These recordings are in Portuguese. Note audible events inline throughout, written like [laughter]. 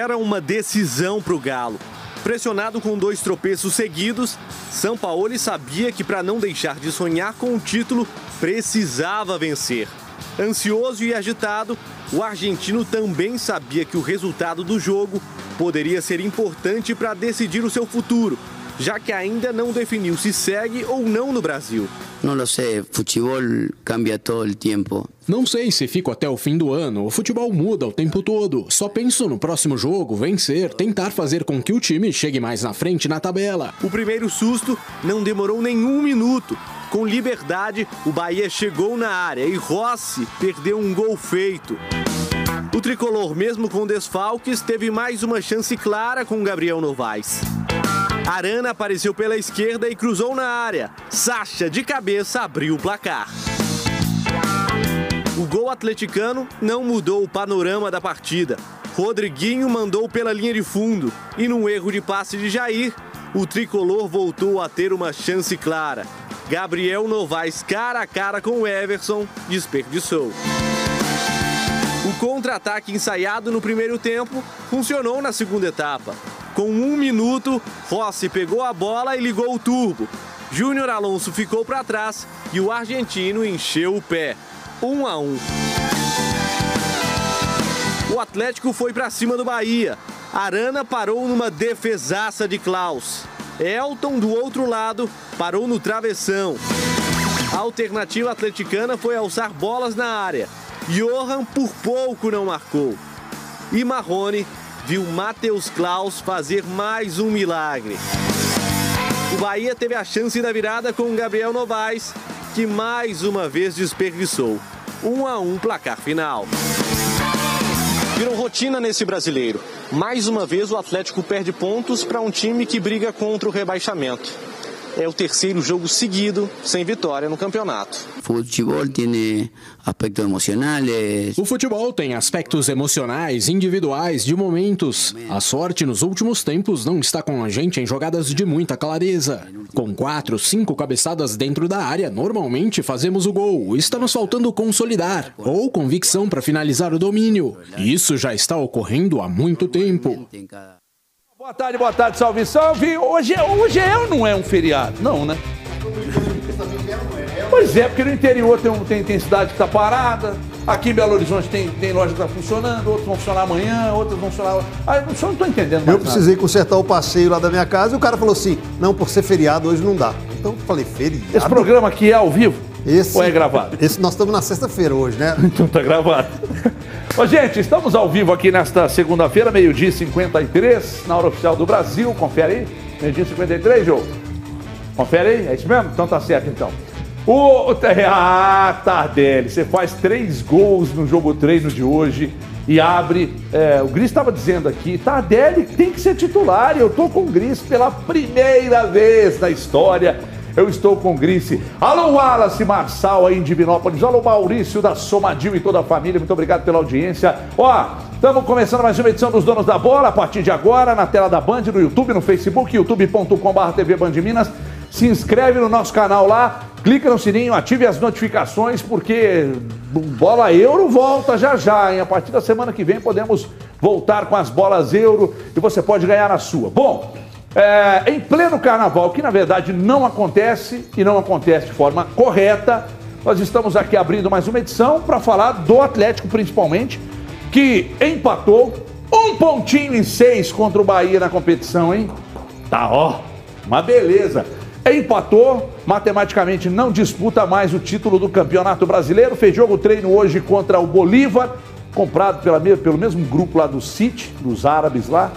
Era uma decisão para o Galo. Pressionado com dois tropeços seguidos, São Paulo sabia que para não deixar de sonhar com o título, precisava vencer. Ansioso e agitado, o argentino também sabia que o resultado do jogo poderia ser importante para decidir o seu futuro, já que ainda não definiu se segue ou não no Brasil. Não sei, futebol cambia todo o tempo. Não sei se fico até o fim do ano. O futebol muda o tempo todo. Só penso no próximo jogo, vencer, tentar fazer com que o time chegue mais na frente na tabela. O primeiro susto não demorou nenhum minuto. Com liberdade, o Bahia chegou na área e Rossi perdeu um gol feito. O tricolor, mesmo com desfalques, teve mais uma chance clara com Gabriel Novaes. Arana apareceu pela esquerda e cruzou na área. Sacha, de cabeça, abriu o placar. O gol atleticano não mudou o panorama da partida. Rodriguinho mandou pela linha de fundo e, num erro de passe de Jair, o tricolor voltou a ter uma chance clara. Gabriel Novaes, cara a cara com o Everson, desperdiçou. O contra-ataque ensaiado no primeiro tempo funcionou na segunda etapa. Com um minuto, Rossi pegou a bola e ligou o turbo. Júnior Alonso ficou para trás e o argentino encheu o pé. 1 um a 1. Um. O Atlético foi para cima do Bahia. Arana parou numa defesaça de Klaus. Elton, do outro lado, parou no travessão. A alternativa atleticana foi alçar bolas na área. Johan por pouco não marcou. E Marrone viu Matheus Klaus fazer mais um milagre. O Bahia teve a chance da virada com Gabriel Novaes, que mais uma vez desperdiçou. 1 um a 1 um placar final. Virou rotina nesse brasileiro. Mais uma vez o Atlético perde pontos para um time que briga contra o rebaixamento. É o terceiro jogo seguido sem vitória no campeonato. Futebol tem aspectos emocionais. O futebol tem aspectos emocionais, individuais, de momentos. A sorte nos últimos tempos não está com a gente em jogadas de muita clareza. Com quatro, cinco cabeçadas dentro da área, normalmente fazemos o gol. Está nos faltando consolidar ou convicção para finalizar o domínio. Isso já está ocorrendo há muito tempo. Boa tarde, boa tarde, salve, salve. Hoje, hoje é ou não é um feriado? Não, né? Pois é, porque no interior tem, tem, tem cidade que está parada, aqui em Belo Horizonte tem, tem loja que está funcionando, outros vão funcionar amanhã, outros vão funcionar. Ah, eu só não estou entendendo. eu precisei nada. consertar o passeio lá da minha casa e o cara falou assim: não, por ser feriado hoje não dá. Então eu falei: feriado. Esse programa aqui é ao vivo? Esse, Ou é gravado? Esse, nós estamos na sexta-feira hoje, né? [laughs] então tá gravado. [laughs] Ô, gente, estamos ao vivo aqui nesta segunda-feira, meio-dia 53, na hora oficial do Brasil. Confere aí. Meio-dia 53, Jô. Confere aí, é isso mesmo? Então tá certo, então. O, ah, Tardelli, você faz três gols no jogo treino de hoje e abre. É, o Gris estava dizendo aqui, Tardelli tem que ser titular e eu tô com o Gris pela primeira vez na história eu estou com Grice. Alô, Wallace Marçal aí em Divinópolis. Alô, Maurício da Somadil e toda a família. Muito obrigado pela audiência. Ó, estamos começando mais uma edição dos Donos da Bola. A partir de agora, na tela da Band, no YouTube, no Facebook, youtube.com.br TV Band Minas. Se inscreve no nosso canal lá, clica no sininho, ative as notificações, porque bola euro volta já já, hein? A partir da semana que vem podemos voltar com as bolas euro e você pode ganhar a sua. Bom, é, em pleno carnaval, que na verdade não acontece e não acontece de forma correta, nós estamos aqui abrindo mais uma edição para falar do Atlético, principalmente, que empatou um pontinho em seis contra o Bahia na competição, hein? Tá, ó, uma beleza. Empatou, matematicamente não disputa mais o título do Campeonato Brasileiro, fez jogo treino hoje contra o Bolívar, comprado pela, pelo mesmo grupo lá do City, dos árabes lá,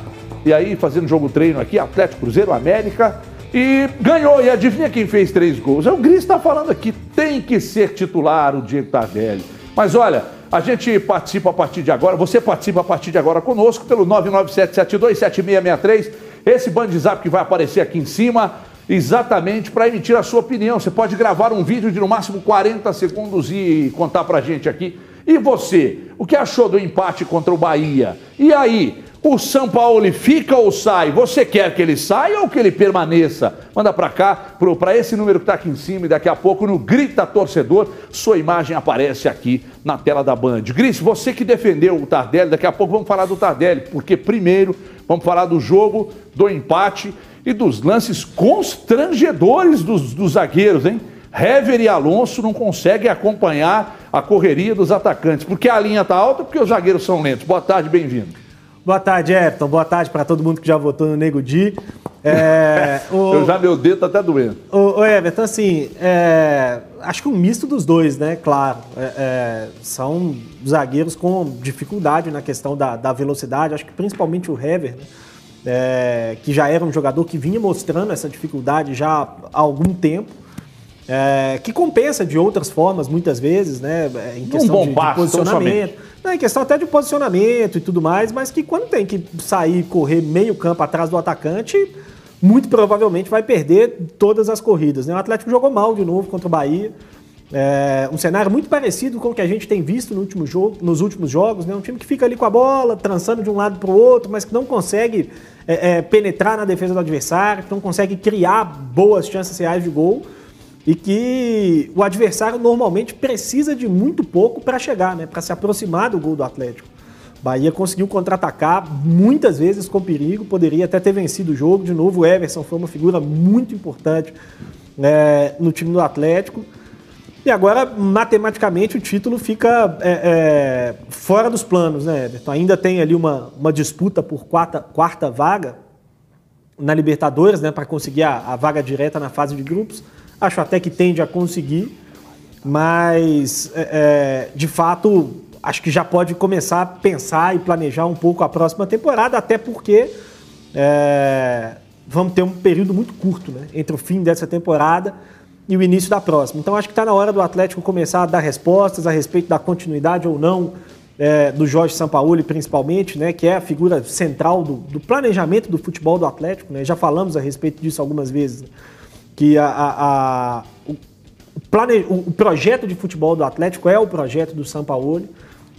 e aí, fazendo jogo treino aqui, Atlético Cruzeiro, América. E ganhou. E adivinha quem fez três gols? É o Gris está falando aqui. Tem que ser titular o Diego Tardelli. Mas olha, a gente participa a partir de agora. Você participa a partir de agora conosco pelo 997727663. Esse zap que vai aparecer aqui em cima exatamente para emitir a sua opinião. Você pode gravar um vídeo de no máximo 40 segundos e contar para a gente aqui E você, o que achou do empate contra o Bahia? E aí, o São Paulo fica ou sai? Você quer que ele saia ou que ele permaneça? Manda para cá, para esse número que está aqui em cima e daqui a pouco no Grita Torcedor, sua imagem aparece aqui na tela da Band. Gris, você que defendeu o Tardelli, daqui a pouco vamos falar do Tardelli, porque primeiro vamos falar do jogo, do empate e dos lances constrangedores dos, dos zagueiros, hein? Hever e Alonso não conseguem acompanhar a correria dos atacantes, porque a linha está alta, porque os zagueiros são lentos. Boa tarde, bem-vindo. Boa tarde, Everton. Boa tarde para todo mundo que já votou no Nego Di. É, [laughs] o, Eu já, meu dedo tá até doendo. O, o Everton, assim, é, acho que um misto dos dois, né? Claro. É, é, são zagueiros com dificuldade na questão da, da velocidade. Acho que principalmente o Hever, né? É, que já era um jogador que vinha mostrando essa dificuldade já há algum tempo. É, que compensa de outras formas, muitas vezes, né? Em questão um de, de posicionamento. Não, em questão até de posicionamento e tudo mais, mas que quando tem que sair e correr meio campo atrás do atacante, muito provavelmente vai perder todas as corridas. Né? O Atlético jogou mal de novo contra o Bahia. É, um cenário muito parecido com o que a gente tem visto no último jogo, nos últimos jogos. Né? Um time que fica ali com a bola, trançando de um lado para o outro, mas que não consegue é, é, penetrar na defesa do adversário, que não consegue criar boas chances reais de gol e que o adversário normalmente precisa de muito pouco para chegar, né, para se aproximar do gol do Atlético. Bahia conseguiu contra-atacar muitas vezes com perigo, poderia até ter vencido o jogo. De novo, o Everson foi uma figura muito importante né, no time do Atlético. E agora, matematicamente, o título fica é, é, fora dos planos, né, Everton? Ainda tem ali uma, uma disputa por quarta, quarta vaga na Libertadores, né, para conseguir a, a vaga direta na fase de grupos. Acho até que tende a conseguir, mas é, é, de fato acho que já pode começar a pensar e planejar um pouco a próxima temporada, até porque é, vamos ter um período muito curto né, entre o fim dessa temporada e o início da próxima. Então acho que está na hora do Atlético começar a dar respostas a respeito da continuidade ou não é, do Jorge Sampaoli, principalmente, né, que é a figura central do, do planejamento do futebol do Atlético. Né, já falamos a respeito disso algumas vezes. Né que a, a, a o, plane, o, projeto de futebol do Atlético é o projeto do Sampaoli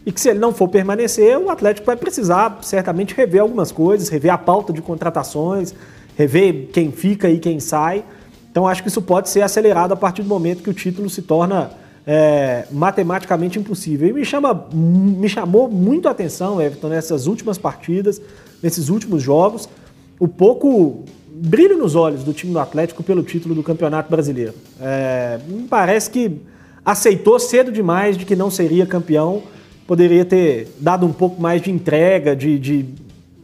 e que se ele não for permanecer, o Atlético vai precisar certamente rever algumas coisas, rever a pauta de contratações, rever quem fica e quem sai. Então acho que isso pode ser acelerado a partir do momento que o título se torna é, matematicamente impossível. E me, chama, me chamou muito a atenção, Everton, nessas últimas partidas, nesses últimos jogos, o pouco brilho nos olhos do time do Atlético pelo título do Campeonato Brasileiro. É, me parece que aceitou cedo demais de que não seria campeão, poderia ter dado um pouco mais de entrega, de, de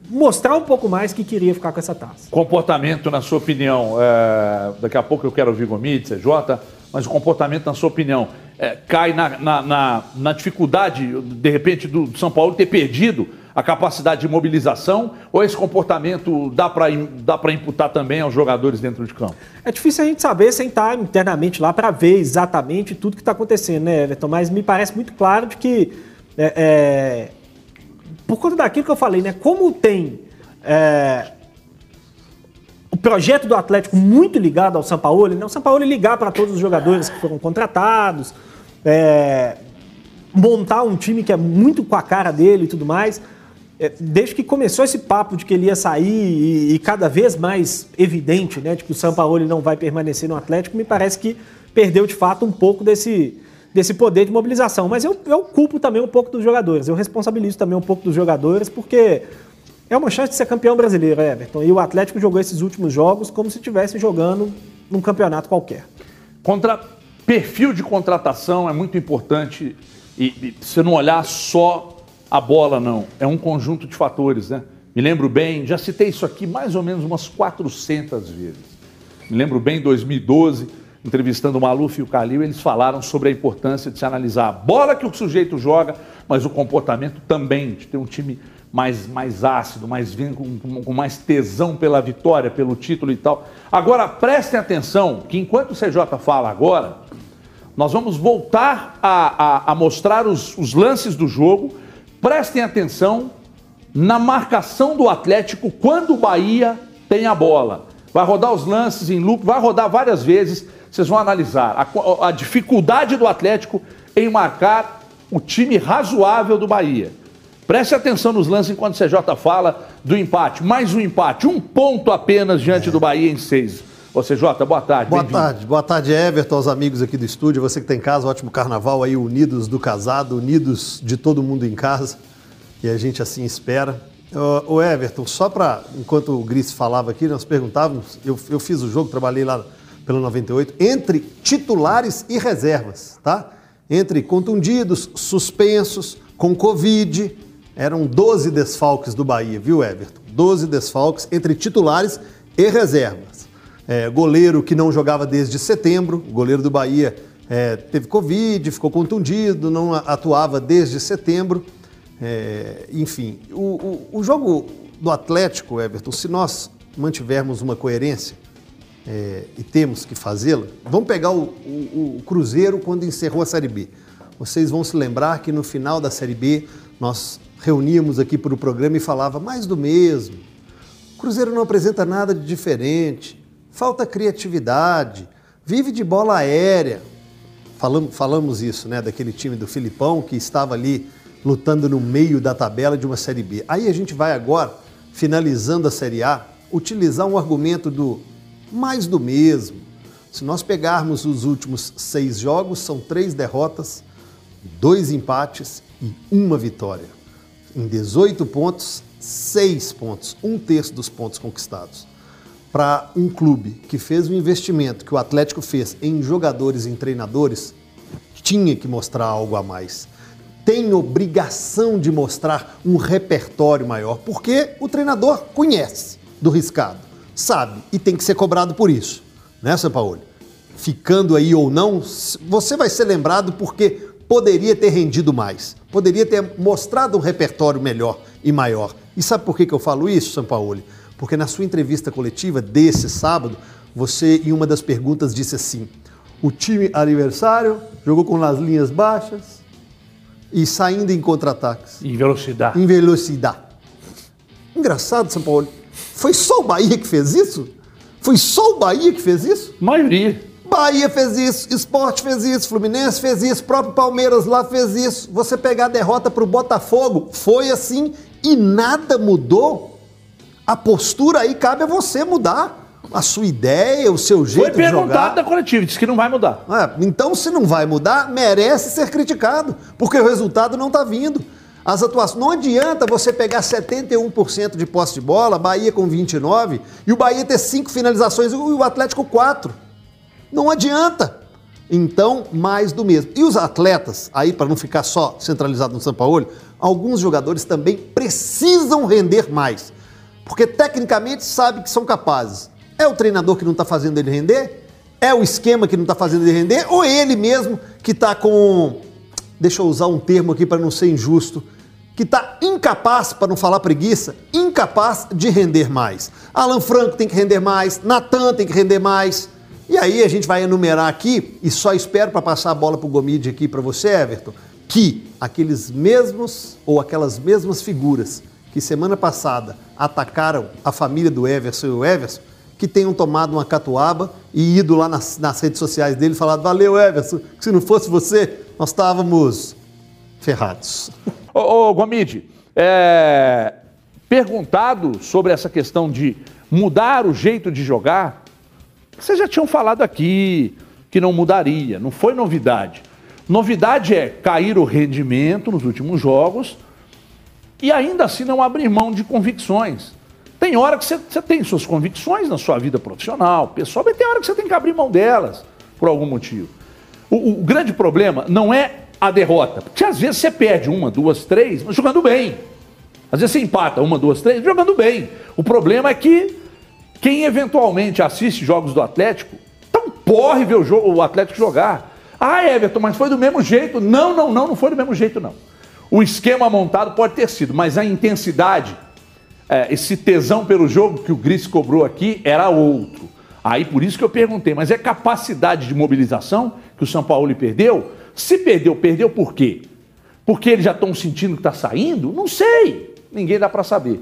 mostrar um pouco mais que queria ficar com essa taça. Comportamento, na sua opinião, é, daqui a pouco eu quero ouvir Gomitz, Jota, mas o comportamento, na sua opinião, é, cai na, na, na, na dificuldade, de repente, do São Paulo ter perdido a capacidade de mobilização ou esse comportamento dá para dá imputar também aos jogadores dentro de campo? É difícil a gente saber sem estar internamente lá para ver exatamente tudo que está acontecendo, né, Everton? Mas me parece muito claro de que, é, é, por conta daquilo que eu falei, né, como tem é, o projeto do Atlético muito ligado ao São Paulo, né, o São Paulo ligar para todos os jogadores que foram contratados, é, montar um time que é muito com a cara dele e tudo mais desde que começou esse papo de que ele ia sair e, e, cada vez mais evidente, né, de que o São Paulo não vai permanecer no Atlético, me parece que perdeu de fato um pouco desse, desse poder de mobilização. Mas eu, eu culpo também um pouco dos jogadores, eu responsabilizo também um pouco dos jogadores, porque é uma chance de ser campeão brasileiro, Everton. E o Atlético jogou esses últimos jogos como se estivesse jogando num campeonato qualquer. Contra perfil de contratação é muito importante e, e você não olhar só a bola não, é um conjunto de fatores, né? Me lembro bem, já citei isso aqui mais ou menos umas 400 vezes. Me lembro bem, em 2012, entrevistando o Maluf e o Calil, eles falaram sobre a importância de se analisar a bola que o sujeito joga, mas o comportamento também, de ter um time mais, mais ácido, mais com, com mais tesão pela vitória, pelo título e tal. Agora, prestem atenção que enquanto o CJ fala agora, nós vamos voltar a, a, a mostrar os, os lances do jogo Prestem atenção na marcação do Atlético quando o Bahia tem a bola. Vai rodar os lances em loop, vai rodar várias vezes. Vocês vão analisar a, a dificuldade do Atlético em marcar o time razoável do Bahia. Preste atenção nos lances enquanto o CJ fala do empate. Mais um empate, um ponto apenas diante do Bahia em seis. Ô CJ, boa tarde. Boa tarde, boa tarde, Everton, aos amigos aqui do estúdio, você que tem em casa, ótimo carnaval aí, unidos do casado, unidos de todo mundo em casa, e a gente assim espera. Ô, ô, Everton, só para, enquanto o Gris falava aqui, nós perguntávamos, eu, eu fiz o jogo, trabalhei lá pelo 98, entre titulares e reservas, tá? Entre contundidos, suspensos, com Covid, eram 12 desfalques do Bahia, viu, Everton? 12 desfalques entre titulares e reservas. É, goleiro que não jogava desde setembro, o goleiro do Bahia é, teve Covid, ficou contundido, não atuava desde setembro. É, enfim, o, o, o, jogo do Atlético, Everton, se nós mantivermos uma coerência é, e temos que fazê-la, vamos pegar o, o Cruzeiro quando encerrou a Série B. Vocês vão se lembrar que no final da Série B nós reuníamos aqui para o programa e falava mais do mesmo. O Cruzeiro não apresenta nada de diferente falta criatividade, vive de bola aérea. Falamos, falamos isso, né, daquele time do Filipão que estava ali lutando no meio da tabela de uma Série B. Aí a gente vai agora, finalizando a Série A, utilizar um argumento do mais do mesmo. Se nós pegarmos os últimos seis jogos, são três derrotas, dois empates e uma vitória. Em 18 pontos, seis pontos, um terço dos pontos conquistados para um clube que fez o investimento que o Atlético fez em jogadores e em treinadores, tinha que mostrar algo a mais. Tem obrigação de mostrar um repertório maior, porque o treinador conhece do riscado, sabe e tem que ser cobrado por isso, né, São Paulo? Ficando aí ou não, você vai ser lembrado porque poderia ter rendido mais, poderia ter mostrado um repertório melhor e maior. E sabe por que, que eu falo isso, São Paulo? Porque na sua entrevista coletiva desse sábado, você, em uma das perguntas, disse assim: o time aniversário jogou com as linhas baixas e saindo em contra-ataques. Em velocidade. Em velocidade. Engraçado, São Paulo. Foi só o Bahia que fez isso? Foi só o Bahia que fez isso? Maioria. Bahia fez isso, Esporte fez isso, Fluminense fez isso, próprio Palmeiras lá fez isso. Você pegar a derrota para o Botafogo, foi assim e nada mudou a postura aí cabe a você mudar. A sua ideia, o seu jeito Foi perguntado de jogar. da coletiva, disse que não vai mudar. É, então, se não vai mudar, merece ser criticado, porque o resultado não está vindo. As atuações. Não adianta você pegar 71% de posse de bola, Bahia com 29%, e o Bahia ter 5 finalizações e o Atlético 4. Não adianta. Então, mais do mesmo. E os atletas, aí para não ficar só centralizado no São Paulo, alguns jogadores também precisam render mais porque tecnicamente sabe que são capazes. É o treinador que não está fazendo ele render? É o esquema que não está fazendo ele render? Ou ele mesmo que está com. Deixa eu usar um termo aqui para não ser injusto. Que está incapaz, para não falar preguiça, incapaz de render mais. Alan Franco tem que render mais, Natan tem que render mais. E aí a gente vai enumerar aqui, e só espero para passar a bola para o Gomide aqui para você, Everton, que aqueles mesmos ou aquelas mesmas figuras que semana passada atacaram a família do Everson e o Everson, que tenham tomado uma catuaba e ido lá nas, nas redes sociais dele e falado: Valeu, Everson, que se não fosse você, nós estávamos ferrados. [laughs] Ô, ô Gomide, é, perguntado sobre essa questão de mudar o jeito de jogar, vocês já tinham falado aqui que não mudaria, não foi novidade. Novidade é cair o rendimento nos últimos jogos e ainda assim não abrir mão de convicções. Tem hora que você, tem suas convicções na sua vida profissional, pessoal, mas tem hora que você tem que abrir mão delas, por algum motivo. O, o grande problema não é a derrota, porque às vezes você perde uma, duas, três, mas jogando bem. Às vezes você empata uma, duas, três, jogando bem. O problema é que quem eventualmente assiste jogos do Atlético, um porre ver o, jogo, o Atlético jogar. Ah, Everton, mas foi do mesmo jeito. Não, não, não, não foi do mesmo jeito, não. O esquema montado pode ter sido, mas a intensidade, é, esse tesão pelo jogo que o Gris cobrou aqui era outro. Aí por isso que eu perguntei, mas é capacidade de mobilização que o São Paulo perdeu? Se perdeu, perdeu por quê? Porque eles já estão sentindo que está saindo? Não sei. Ninguém dá para saber.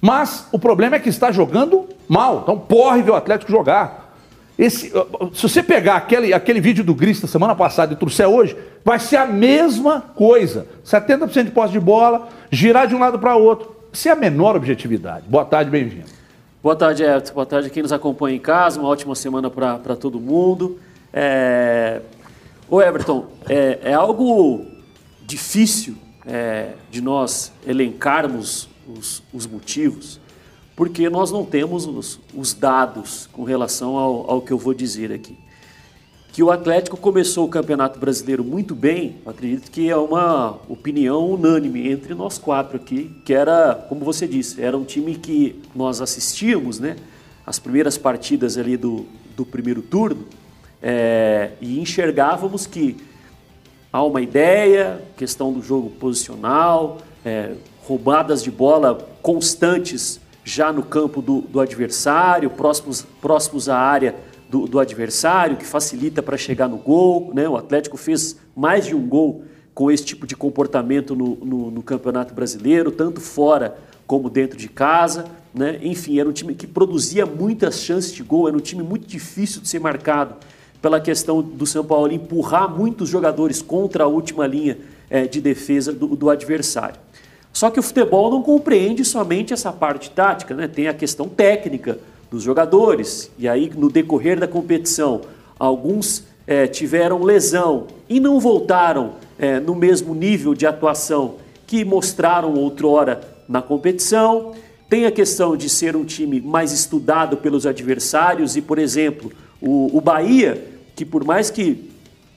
Mas o problema é que está jogando mal. Então porre ver o Atlético jogar. Esse, se você pegar aquele, aquele vídeo do Gris da semana passada e trouxer hoje, vai ser a mesma coisa. 70% de posse de bola, girar de um lado para outro. Isso é a menor objetividade. Boa tarde, bem-vindo. Boa tarde, Everton. Boa tarde a quem nos acompanha em casa. Uma ótima semana para todo mundo. É... Ô, Everton, é, é algo difícil é, de nós elencarmos os, os motivos porque nós não temos os, os dados com relação ao, ao, que eu vou dizer aqui. Que o Atlético começou o Campeonato Brasileiro muito bem, acredito que é uma opinião unânime entre nós quatro aqui, que era, como você disse, era um time que nós assistíamos, né? As primeiras partidas ali do, do primeiro turno, é, e enxergávamos que há uma ideia, questão do jogo posicional, é, roubadas de bola constantes já no campo do, do adversário, próximos, próximos à área do, do adversário, que facilita para chegar no gol. Né? O Atlético fez mais de um gol com esse tipo de comportamento no, no, no Campeonato Brasileiro, tanto fora como dentro de casa. Né? Enfim, era um time que produzia muitas chances de gol, era um time muito difícil de ser marcado pela questão do São Paulo empurrar muitos jogadores contra a última linha é, de defesa do, do adversário. Só que o futebol não compreende somente essa parte tática, né? tem a questão técnica dos jogadores. E aí, no decorrer da competição, alguns é, tiveram lesão e não voltaram é, no mesmo nível de atuação que mostraram outrora na competição. Tem a questão de ser um time mais estudado pelos adversários e, por exemplo, o, o Bahia, que por mais que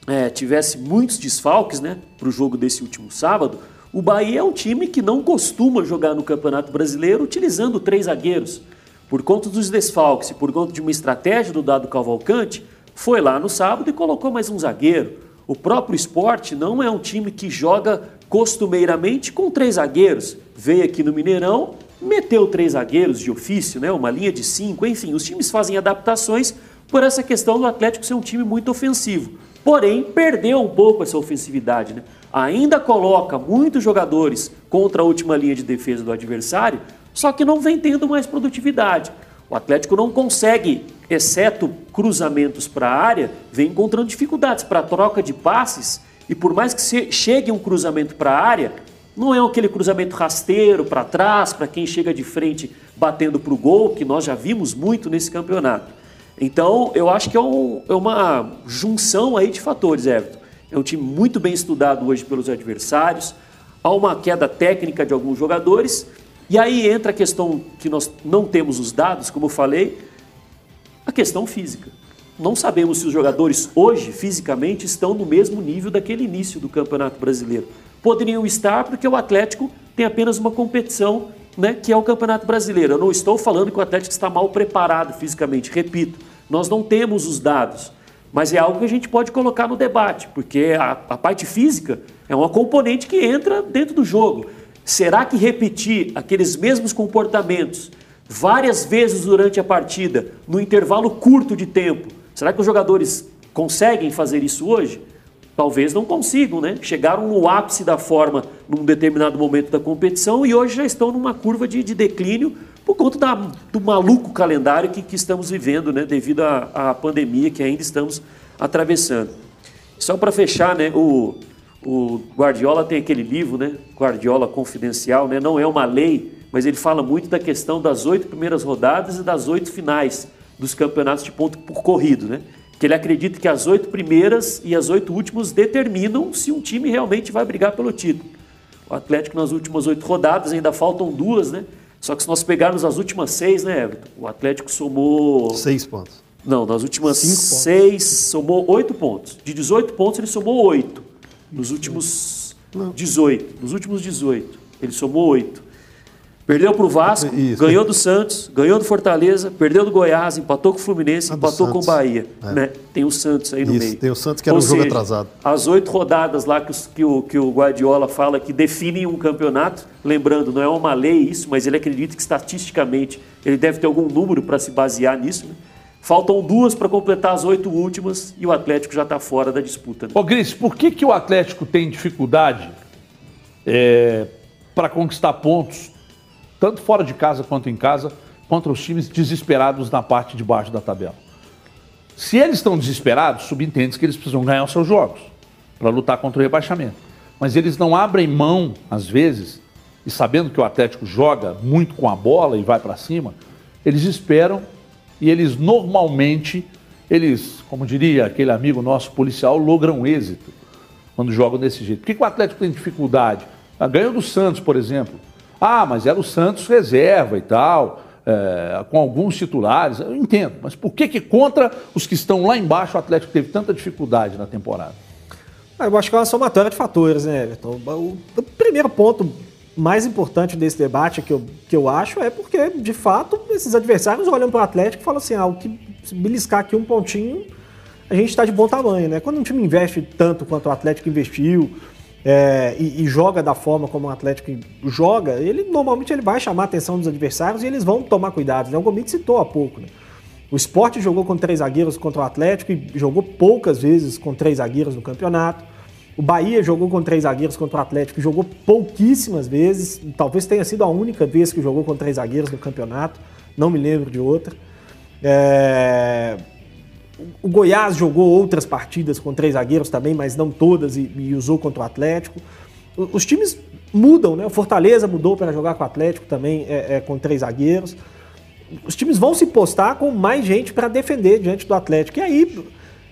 é, tivesse muitos desfalques né, para o jogo desse último sábado, o Bahia é um time que não costuma jogar no Campeonato Brasileiro utilizando três zagueiros. Por conta dos desfalques e por conta de uma estratégia do Dado Cavalcante, foi lá no sábado e colocou mais um zagueiro. O próprio esporte não é um time que joga costumeiramente com três zagueiros. Veio aqui no Mineirão, meteu três zagueiros de ofício, né? uma linha de cinco, enfim, os times fazem adaptações por essa questão do Atlético ser um time muito ofensivo. Porém, perdeu um pouco essa ofensividade. Né? Ainda coloca muitos jogadores contra a última linha de defesa do adversário, só que não vem tendo mais produtividade. O Atlético não consegue, exceto cruzamentos para a área, vem encontrando dificuldades para troca de passes e por mais que chegue um cruzamento para a área, não é aquele cruzamento rasteiro para trás, para quem chega de frente batendo para o gol, que nós já vimos muito nesse campeonato. Então, eu acho que é, um, é uma junção aí de fatores, Everton. É um time muito bem estudado hoje pelos adversários. Há uma queda técnica de alguns jogadores. E aí entra a questão que nós não temos os dados, como eu falei, a questão física. Não sabemos se os jogadores hoje, fisicamente, estão no mesmo nível daquele início do Campeonato Brasileiro. Poderiam estar porque o Atlético tem apenas uma competição, né, que é o Campeonato Brasileiro. Eu não estou falando que o Atlético está mal preparado fisicamente, repito, nós não temos os dados. Mas é algo que a gente pode colocar no debate, porque a, a parte física é uma componente que entra dentro do jogo. Será que repetir aqueles mesmos comportamentos várias vezes durante a partida, no intervalo curto de tempo, será que os jogadores conseguem fazer isso hoje? Talvez não consigam, né? Chegaram no ápice da forma num determinado momento da competição e hoje já estão numa curva de, de declínio por conta da, do maluco calendário que, que estamos vivendo, né, devido à, pandemia que ainda estamos atravessando. Só para fechar, né, o, o Guardiola tem aquele livro, né, Guardiola Confidencial, né, não é uma lei, mas ele fala muito da questão das oito primeiras rodadas e das oito finais dos campeonatos de ponto por corrido, né? Que ele acredita que as oito primeiras e as oito últimas determinam se um time realmente vai brigar pelo título. O Atlético nas últimas oito rodadas ainda faltam duas, né? Só que se nós pegarmos as últimas seis, né, Everton? O Atlético somou. Seis pontos. Não, nas últimas Cinco seis, pontos. somou oito pontos. De 18 pontos, ele somou oito. Nos últimos Não. 18. Nos últimos 18, ele somou oito. Perdeu para o Vasco, Isso. ganhou do Santos, ganhou do Fortaleza, perdeu do Goiás, empatou com o Fluminense, ah, empatou com o Bahia. É. Né? Tem o Santos aí no Isso, meio. Tem o Santos que era Ou um seja, jogo atrasado. As oito rodadas lá que, os, que, o, que o Guardiola fala que definem um campeonato, lembrando, não é uma lei isso, mas ele acredita que estatisticamente ele deve ter algum número para se basear nisso. Né? Faltam duas para completar as oito últimas e o Atlético já está fora da disputa. Né? Ô Gris, por que, que o Atlético tem dificuldade é, para conquistar pontos tanto fora de casa quanto em casa, contra os times desesperados na parte de baixo da tabela. Se eles estão desesperados, subentende que eles precisam ganhar os seus jogos para lutar contra o rebaixamento. Mas eles não abrem mão, às vezes, e sabendo que o Atlético joga muito com a bola e vai para cima, eles esperam e eles normalmente, eles, como diria aquele amigo nosso policial, logram êxito quando jogam desse jeito. Por que, que o Atlético tem dificuldade? Ah, ganhou do Santos, por exemplo. Ah, mas era o Santos reserva e tal, é, com alguns titulares. Eu entendo, mas por que, que contra os que estão lá embaixo o Atlético teve tanta dificuldade na temporada? Ah, eu acho que é uma somatória de fatores, né, Everton? O, primeiro ponto mais importante desse debate que eu, que eu acho é porque, de fato, esses adversários olham para o Atlético e falam assim: ah, o que beliscar aqui um pontinho, a gente está de bom tamanho, né? Quando um time investe tanto quanto o Atlético investiu é, e, e, joga da forma como o Atlético joga, ele normalmente ele vai chamar a atenção dos adversários e eles vão tomar cuidado. Né? O Gomit citou há pouco, né? O esporte jogou com três zagueiros contra o Atlético e jogou poucas vezes com três zagueiros no campeonato. O Bahia jogou com três zagueiros contra o Atlético, jogou pouquíssimas vezes. Talvez tenha sido a única vez que jogou com três zagueiros no campeonato. Não me lembro de outra. É... O Goiás jogou outras partidas com três zagueiros também, mas não todas, e, e usou contra o Atlético. Os times mudam, né? O Fortaleza mudou para jogar com o Atlético também é, é, com três zagueiros. Os times vão se postar com mais gente para defender diante do Atlético. E aí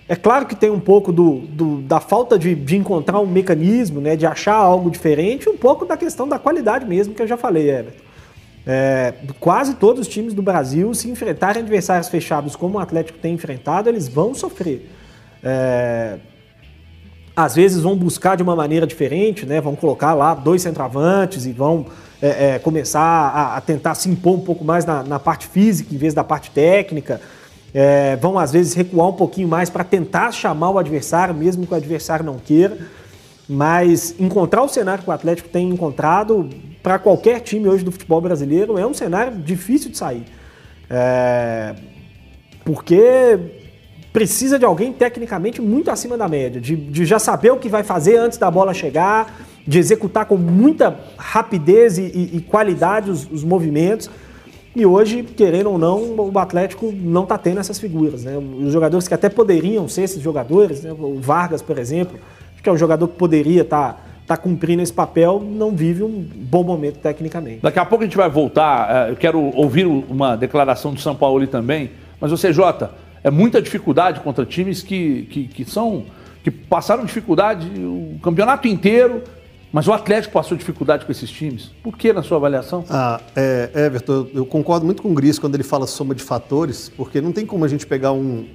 é claro que tem um pouco do, do da falta de, de, encontrar um mecanismo, né, de achar algo diferente, um pouco da questão da qualidade mesmo, que eu já falei, Everton. É, quase todos os times do Brasil, se enfrentarem adversários fechados como o Atlético tem enfrentado, eles vão sofrer. É, às vezes vão buscar de uma maneira diferente, né? vão colocar lá dois centroavantes e vão é, é começar a, a, tentar se impor um pouco mais na, na parte física em vez da parte técnica é, vão às vezes recuar um pouquinho mais para tentar chamar o adversário, mesmo que o adversário não queira. Mas encontrar o cenário que o Atlético tem encontrado para qualquer time hoje do futebol brasileiro é um cenário difícil de sair. É, porque precisa de alguém tecnicamente muito acima da média, de, de, já saber o que vai fazer antes da bola chegar, de executar com muita rapidez e, e, e qualidade os, os movimentos. E hoje, querendo ou não, o Atlético não está tendo essas figuras. Né? Os jogadores que até poderiam ser esses jogadores, né? o Vargas, por exemplo, que é um jogador que poderia estar tá, tá cumprindo esse papel, não vive um bom momento tecnicamente. Daqui a pouco a gente vai voltar. É, eu quero ouvir uma declaração do São Paulo também. Mas você, Jota, é muita dificuldade contra times que, que, que são. que passaram dificuldade o campeonato inteiro mas o Atlético passou dificuldade com esses times. Por que, na sua avaliação? Ah, é, Everton, eu concordo muito com o Gris quando ele fala soma de fatores, porque não tem como a gente pegar um,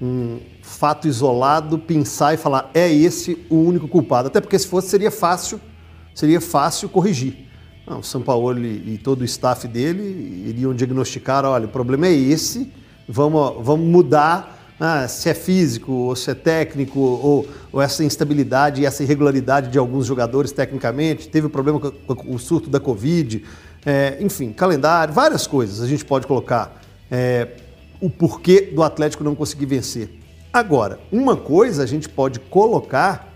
um fato isolado, pensar e falar é esse o único culpado. Até porque se fosse seria fácil, seria fácil corrigir. Não, o São Paulo e, todo o staff dele iriam diagnosticar, olha, o problema é esse, vamos, vamos mudar ah, se é físico, ou se é técnico, ou, ou, essa instabilidade e essa irregularidade de alguns jogadores tecnicamente, teve o problema com, com o surto da Covid, é, enfim, calendário, várias coisas a gente pode colocar é, o porquê do Atlético não conseguir vencer. Agora, uma coisa a gente pode colocar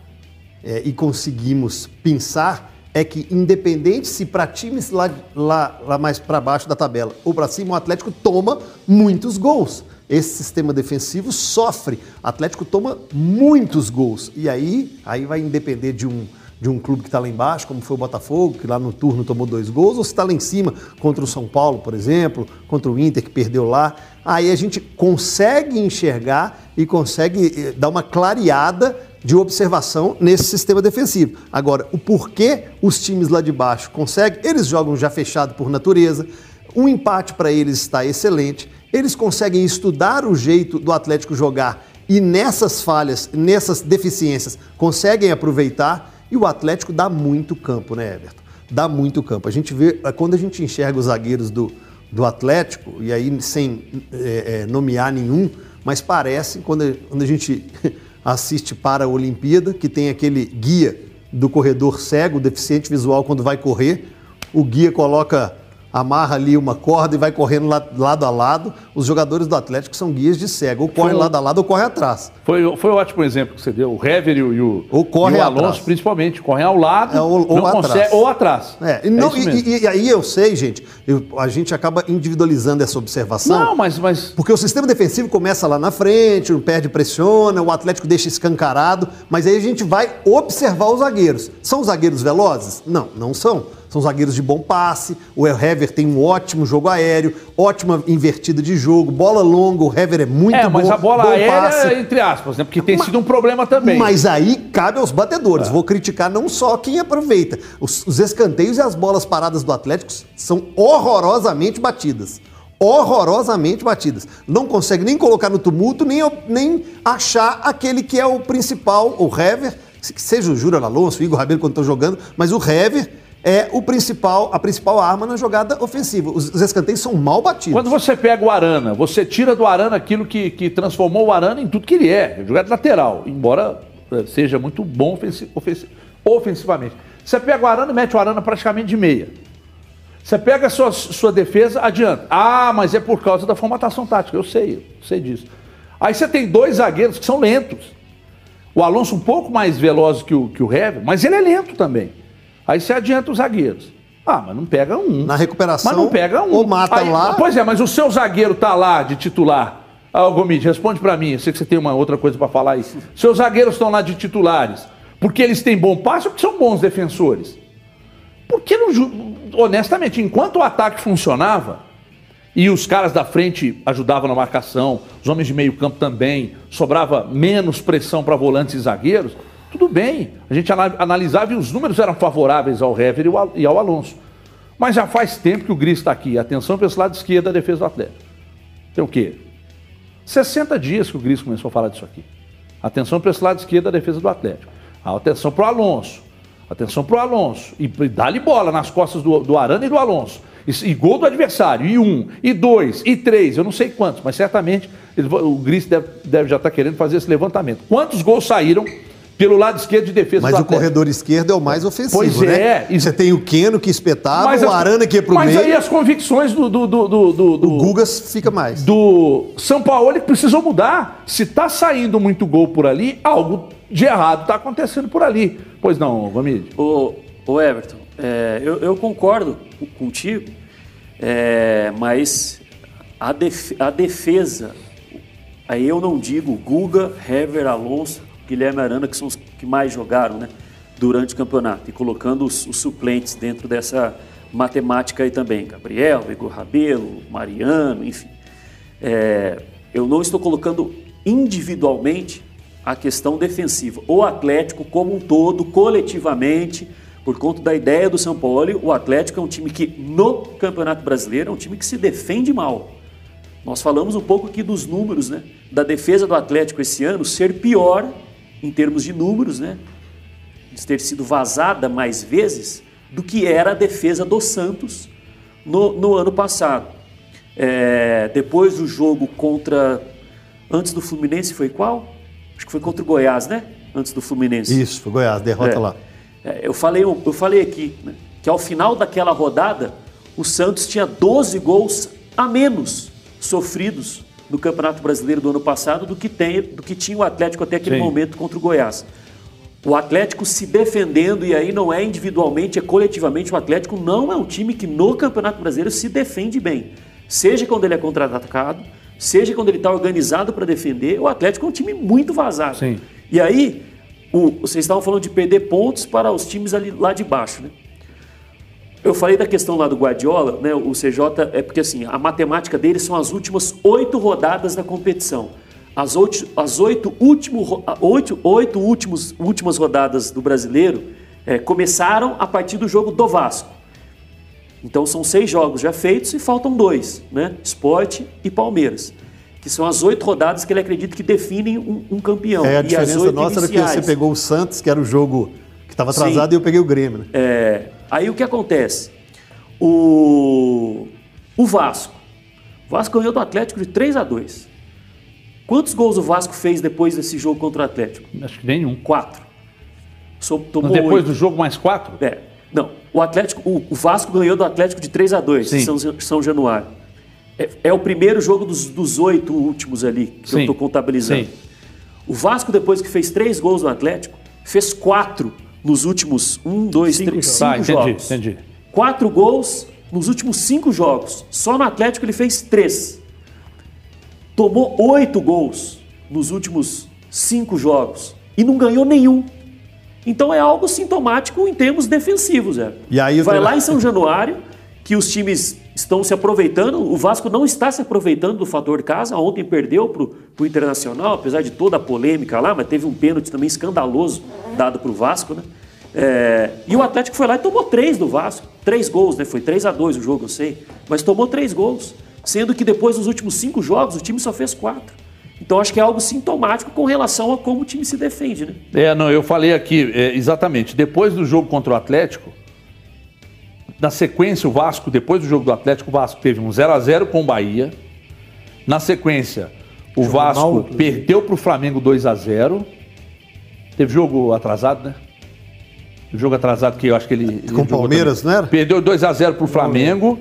é, e conseguimos pensar é que, independente se para times lá, lá, lá mais para baixo da tabela ou para cima, o Atlético toma muitos gols esse sistema defensivo sofre. O Atlético toma muitos gols. E aí, aí vai depender de um, de um clube que está lá embaixo, como foi o Botafogo, que lá no turno tomou dois gols, ou se está lá em cima, contra o São Paulo, por exemplo, contra o Inter, que perdeu lá. Aí a gente consegue enxergar e consegue eh, dar uma clareada de observação nesse sistema defensivo. Agora, o porquê os times lá de baixo conseguem, eles jogam já fechado por natureza, um empate para eles está excelente eles conseguem estudar o jeito do Atlético jogar e nessas falhas, nessas deficiências, conseguem aproveitar e o Atlético dá muito campo, né, Everton? Dá muito campo. A gente vê, é, quando a gente enxerga os zagueiros do, do Atlético, e aí sem é, é, nomear nenhum, mas parece, quando, quando a gente [laughs] assiste para a Olimpíada, que tem aquele guia do corredor cego, deficiente visual, quando vai correr, o guia coloca amarra ali uma corda e vai correndo la- lado a lado. Os jogadores do Atlético são guias de cego, ou correm Foi lado a lado ou correm atrás. Foi, foi um ótimo exemplo que você deu. O Hever e o, o, Ou corre e o Alonso, atrás. principalmente, correm ao lado É, ou- ou atrás. consegue- ou atrás. É, e, não- isso e- e- e aí eu sei, gente, eu- a gente acaba individualizando essa observação. Não, mas, mas Porque o sistema defensivo começa lá na frente, o perde pressiona, o Atlético deixa escancarado, mas aí a gente vai observar os zagueiros. São zagueiros velozes? Não, não são. São zagueiros de bom passe. O Hever tem um ótimo jogo aéreo, ótima invertida de jogo, bola longa. O Hever é muito é, bom. mas a bola bom aérea, passe. entre aspas, né? Porque tem Mas- sido um problema também. Mas aí cabe aos batedores. Vou criticar não só quem aproveita. Os, os escanteios e as bolas paradas do Atlético são horrorosamente batidas. Horrorosamente batidas. Não consegue nem colocar no tumulto, nem, nem achar aquele que é o principal, o Hever, que seja o Júlio Alonso, o Igor Rabelo quando estão jogando, mas o Hever é o principal, a principal arma na jogada ofensiva. Os, os escanteios são mal batidos. Quando você pega o Arana, você tira do Arana aquilo que, que transformou o Arana em tudo que ele é, jogado lateral, embora eh, seja muito bom ofensi- ofensi- ofensivamente. Você pega o Arana e mete o Arana praticamente de meia. Você pega a sua, sua defesa, adianta. Ah, mas é por causa da formatação tática. Eu sei, eu sei disso. Aí você tem dois zagueiros que são lentos. O Alonso um pouco mais veloz que o, que o Hever, mas ele é lento também. Aí você adianta os zagueiros. Ah, mas não pega um. Na recuperação, Mas não pega um. ou mata Aí- lá. Pois é, mas o seu zagueiro tá lá de titular. Ah, Gomide, responde pra mim. Eu sei que você tem uma outra coisa pra falar aí. Seus zagueiros estão lá de titulares. Porque eles têm bom passe ou porque são bons defensores? Porque, não honestamente, enquanto o ataque funcionava e os caras da frente ajudavam na marcação, os homens de meio campo também, sobrava menos pressão para volantes e zagueiros, tudo bem. A gente ana- analisava e os números eram favoráveis ao Hever e ao- Alonso. Mas já faz tempo que o Gris está aqui. Atenção para esse lado esquerdo da defesa do Atlético. Tem o quê? 60 dias que o Gris começou a falar disso aqui. Atenção para esse lado esquerdo da defesa do Atlético. Ah, Atenção para o Alonso. Atenção para o Alonso. E, e dá-lhe bola nas costas do, do Arana e do Alonso. E, e gol do adversário. E um, e dois, e três. Eu não sei quantos, mas certamente ele o Gris deve, deve já estar querendo fazer esse levantamento. Quantos gols saíram pelo lado esquerdo de defesa Mas do o Atlético? corredor esquerdo é o mais ofensivo, Pois né? é, e- Você tem o Keno que espetava, Mas o Arana que ia pro mas meio, aí as convicções do, do, do, do, do- do- o Gugas fica mais. do São Paulo que precisou mudar. Se tá saindo muito gol por ali, algo de errado tá acontecendo por ali. Pois não, Vamide? Ô, ô Everton, é, eu, eu concordo co- contigo, é, mas a, def- a defesa, aí eu não digo Guga, Hever, Alonso, Guilherme Arana, que são os que mais jogaram né, durante o campeonato, e colocando os, os suplentes dentro dessa matemática aí também. Gabriel, Igor Rabelo, Mariano, enfim. É, eu não estou colocando individualmente a questão defensiva. O Atlético, como um todo, coletivamente, por conta da ideia do São Paulo, o Atlético é um time que, no Campeonato Brasileiro, é um time que se defende mal. Nós falamos um pouco aqui dos números, né? Da defesa do Atlético esse ano ser pior em termos de números, né? De ter sido vazada mais vezes do que era a defesa do Santos no, no ano passado. É, depois do jogo contra. Antes do Fluminense foi qual? Acho que foi contra o Goiás, né? Antes do Fluminense. Isso, foi Goiás, derrota É. lá. É, eu, falei, eu falei aqui né, que ao final daquela rodada, o Santos tinha 12 gols a menos sofridos no Campeonato Brasileiro do ano passado do que, tem, do que tinha o Atlético até aquele Sim. momento contra o Goiás. O Atlético se defendendo, e aí não é individualmente, é coletivamente. O Atlético não é um time que no Campeonato Brasileiro se defende bem. Seja quando ele é contra-atacado, seja quando ele está organizado para defender, o Atlético é um time muito vazado. Sim. E aí, o- vocês estavam falando de perder pontos para os times ali lá de baixo, né? Eu falei da questão lá do Guardiola, né? O CJ é porque assim, a matemática dele são as últimas oito rodadas da competição. As oito, as oito, último, oito, oito últimos, últimas rodadas do brasileiro eh, começaram a partir do jogo do Vasco. Então são seis jogos já feitos e faltam dois, né? Esporte e Palmeiras. Que são as oito rodadas que ele acredita que definem um, um campeão. É, a diferença nossa era que iniciais. você pegou o Santos, que era o jogo que estava Sim. atrasado, e eu peguei o Grêmio. Né? É, aí o que acontece? O, o Vasco. O Vasco ganhou do Atlético de 3 a 2 Quantos gols o Vasco fez depois desse jogo contra o Atlético? Acho que nenhum. Quatro. So- tomou Depois oito. do jogo, mais quatro? É. Não, o Atlético, o, o Vasco ganhou do Atlético de 3 a 2 Sim. em São, São Januário. É, é o primeiro jogo dos, dos oito últimos ali que eu Sim. estou contabilizando. Sim. O Vasco, depois que fez três gols no Atlético, fez quatro nos últimos um, dois, Cinco três, jogos. cinco Tá, entendi, jogos. entendi. Quatro gols nos últimos cinco jogos. Só no Atlético ele fez três. Tomou oito gols nos últimos cinco jogos e não ganhou nenhum. Então é algo sintomático em termos defensivos. É. E aí Vai lá em São Januário, que os times estão se aproveitando. O Vasco não está se aproveitando do fator casa. Ontem perdeu para o Internacional, apesar de toda a polêmica lá, mas teve um pênalti também escandaloso dado para o Vasco, né? É, e o Atlético foi lá e tomou três do Vasco. Três gols, né? Foi 3 a 2 o jogo, eu sei. Mas tomou três gols. Sendo que depois dos últimos cinco jogos, o time só fez quatro. Então acho que é algo sintomático com relação a como o time se defende, né? É, não, eu falei aqui, é, exatamente, depois do jogo contra o Atlético, na sequência, o Vasco, depois do jogo do Atlético, o Vasco teve um 0 a 0 com o Bahia. Na sequência, o Jogou Vasco mal, perdeu para o Flamengo 2 a 0 Teve jogo atrasado, né? Jogo atrasado que eu acho que ele. Com jogou Palmeiras, também. não era? Perdeu 2 a 0 para o Flamengo.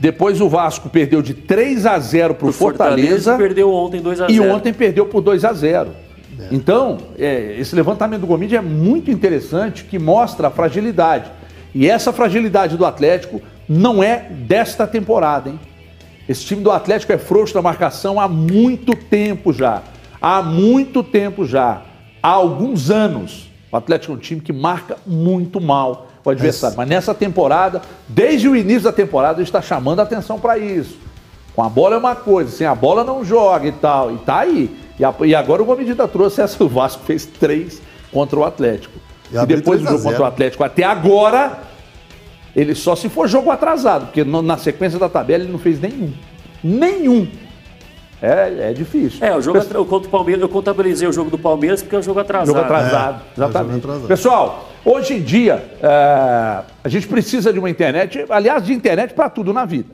Depois o Vasco perdeu de 3 a 0 para o O Fortaleza Fortaleza. perdeu ontem 2 a 0 E ontem perdeu por 2 a 0. Então, é, esse levantamento do Gomide é muito interessante, que mostra a fragilidade. E essa fragilidade do Atlético não é desta temporada, hein? Esse time do Atlético é frouxo da marcação há muito tempo já. Há muito tempo já. Há alguns anos. O Atlético é um time que marca muito mal o adversário. Mas nessa temporada, desde o início da temporada, ele está chamando a atenção para isso. Com a bola é uma coisa, sem a bola não joga e tal. E tá aí. E, agora o Gomidita trouxe essa. O Vasco fez três contra o Atlético. E E, depois do 3 a jogo 0. contra o Atlético até agora, ele só se for jogo atrasado, porque no- na sequência da tabela ele não fez nenhum. Nenhum. É, é difícil. É, o jogo atra- eu conto o Palmeiras, eu contabilizei o jogo do Palmeiras porque é um jogo atrasado. Jogo atrasado, É, exatamente. jogo atrasado. Pessoal, hoje em dia, é, a gente precisa de uma internet, aliás, de internet para tudo na vida.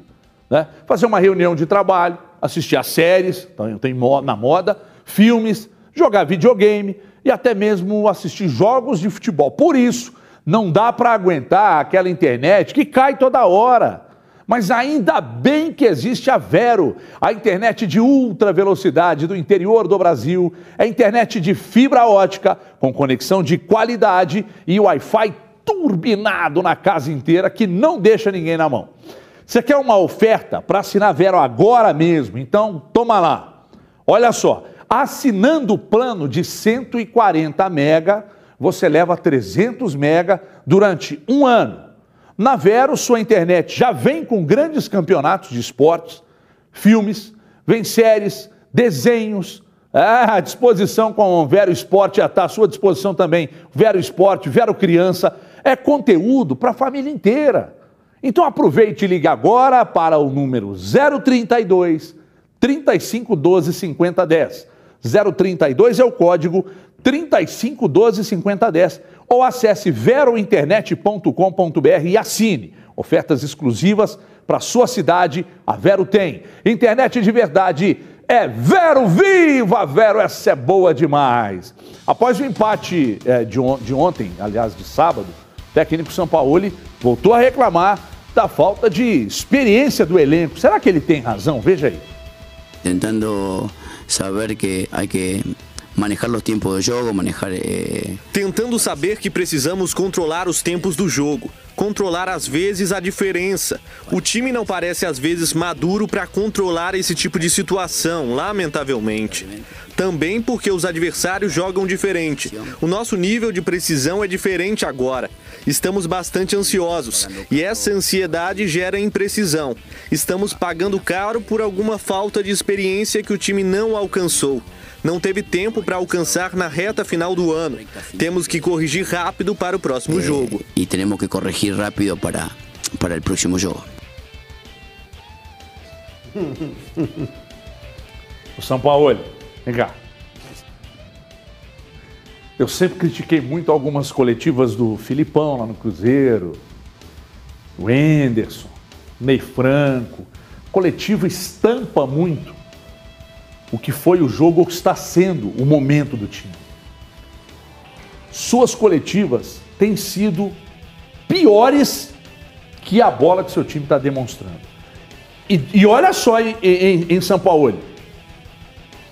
Né? Fazer uma reunião de trabalho, assistir a séries, então tem na moda, filmes, jogar videogame e até mesmo assistir jogos de futebol. Por isso, não dá para aguentar aquela internet que cai toda hora. Mas ainda bem que existe a Vero, a internet de ultra velocidade do interior do Brasil, é internet de fibra ótica com conexão de qualidade e Wi-Fi turbinado na casa inteira que não deixa ninguém na mão. Você quer uma oferta para assinar Vero agora mesmo? Então toma lá. Olha só, assinando o plano de 140 mega, você leva 300 mega durante um ano. Na Vero, sua internet já vem com grandes campeonatos de esportes, filmes, vem séries, desenhos. Ah, à disposição com o Vero Esporte, está à sua disposição também. Vero Esporte, Vero Criança, é conteúdo para a família inteira. Então aproveite e ligue agora para o número 032 3512 5010. 032 é o código 3512 5010 ou acesse verointernet.com.br e assine. Ofertas exclusivas para sua cidade, a Vero tem. Internet de verdade é Vero Viva! Vero, essa é boa demais. Após o empate eh, de, on- de ontem, aliás, de sábado, o técnico Sampaoli voltou a reclamar da falta de experiência do elenco. Será que ele tem razão? Veja aí. intentando saber que hay que manejar los tiempos de juego, manejar eh, Tentando saber que precisamos controlar os tempos do jogo, controlar às vezes a diferença. O time não parece às vezes maduro para controlar esse tipo de situação, lamentavelmente. Também porque os adversários jogam diferente. O nosso nível de precisão é diferente agora. Estamos bastante ansiosos e essa ansiedade gera imprecisão. Estamos pagando caro por alguma falta de experiência que o time não alcançou. Não teve tempo para alcançar na reta final do ano. Temos que corrigir rápido para o próximo jogo. y tenemos que corregir rápido para, para el próximo juego. [laughs] O São Paulo, vem cá. Eu sempre critiquei muito algumas coletivas do Filipão lá no Cruzeiro, o Enderson, Ney Franco. Coletivo estampa muito o que foi o jogo ou o que está sendo o momento do time. Suas coletivas têm sido piores que a bola que seu time está demonstrando. E, e, olha só em, em, em São Paulo.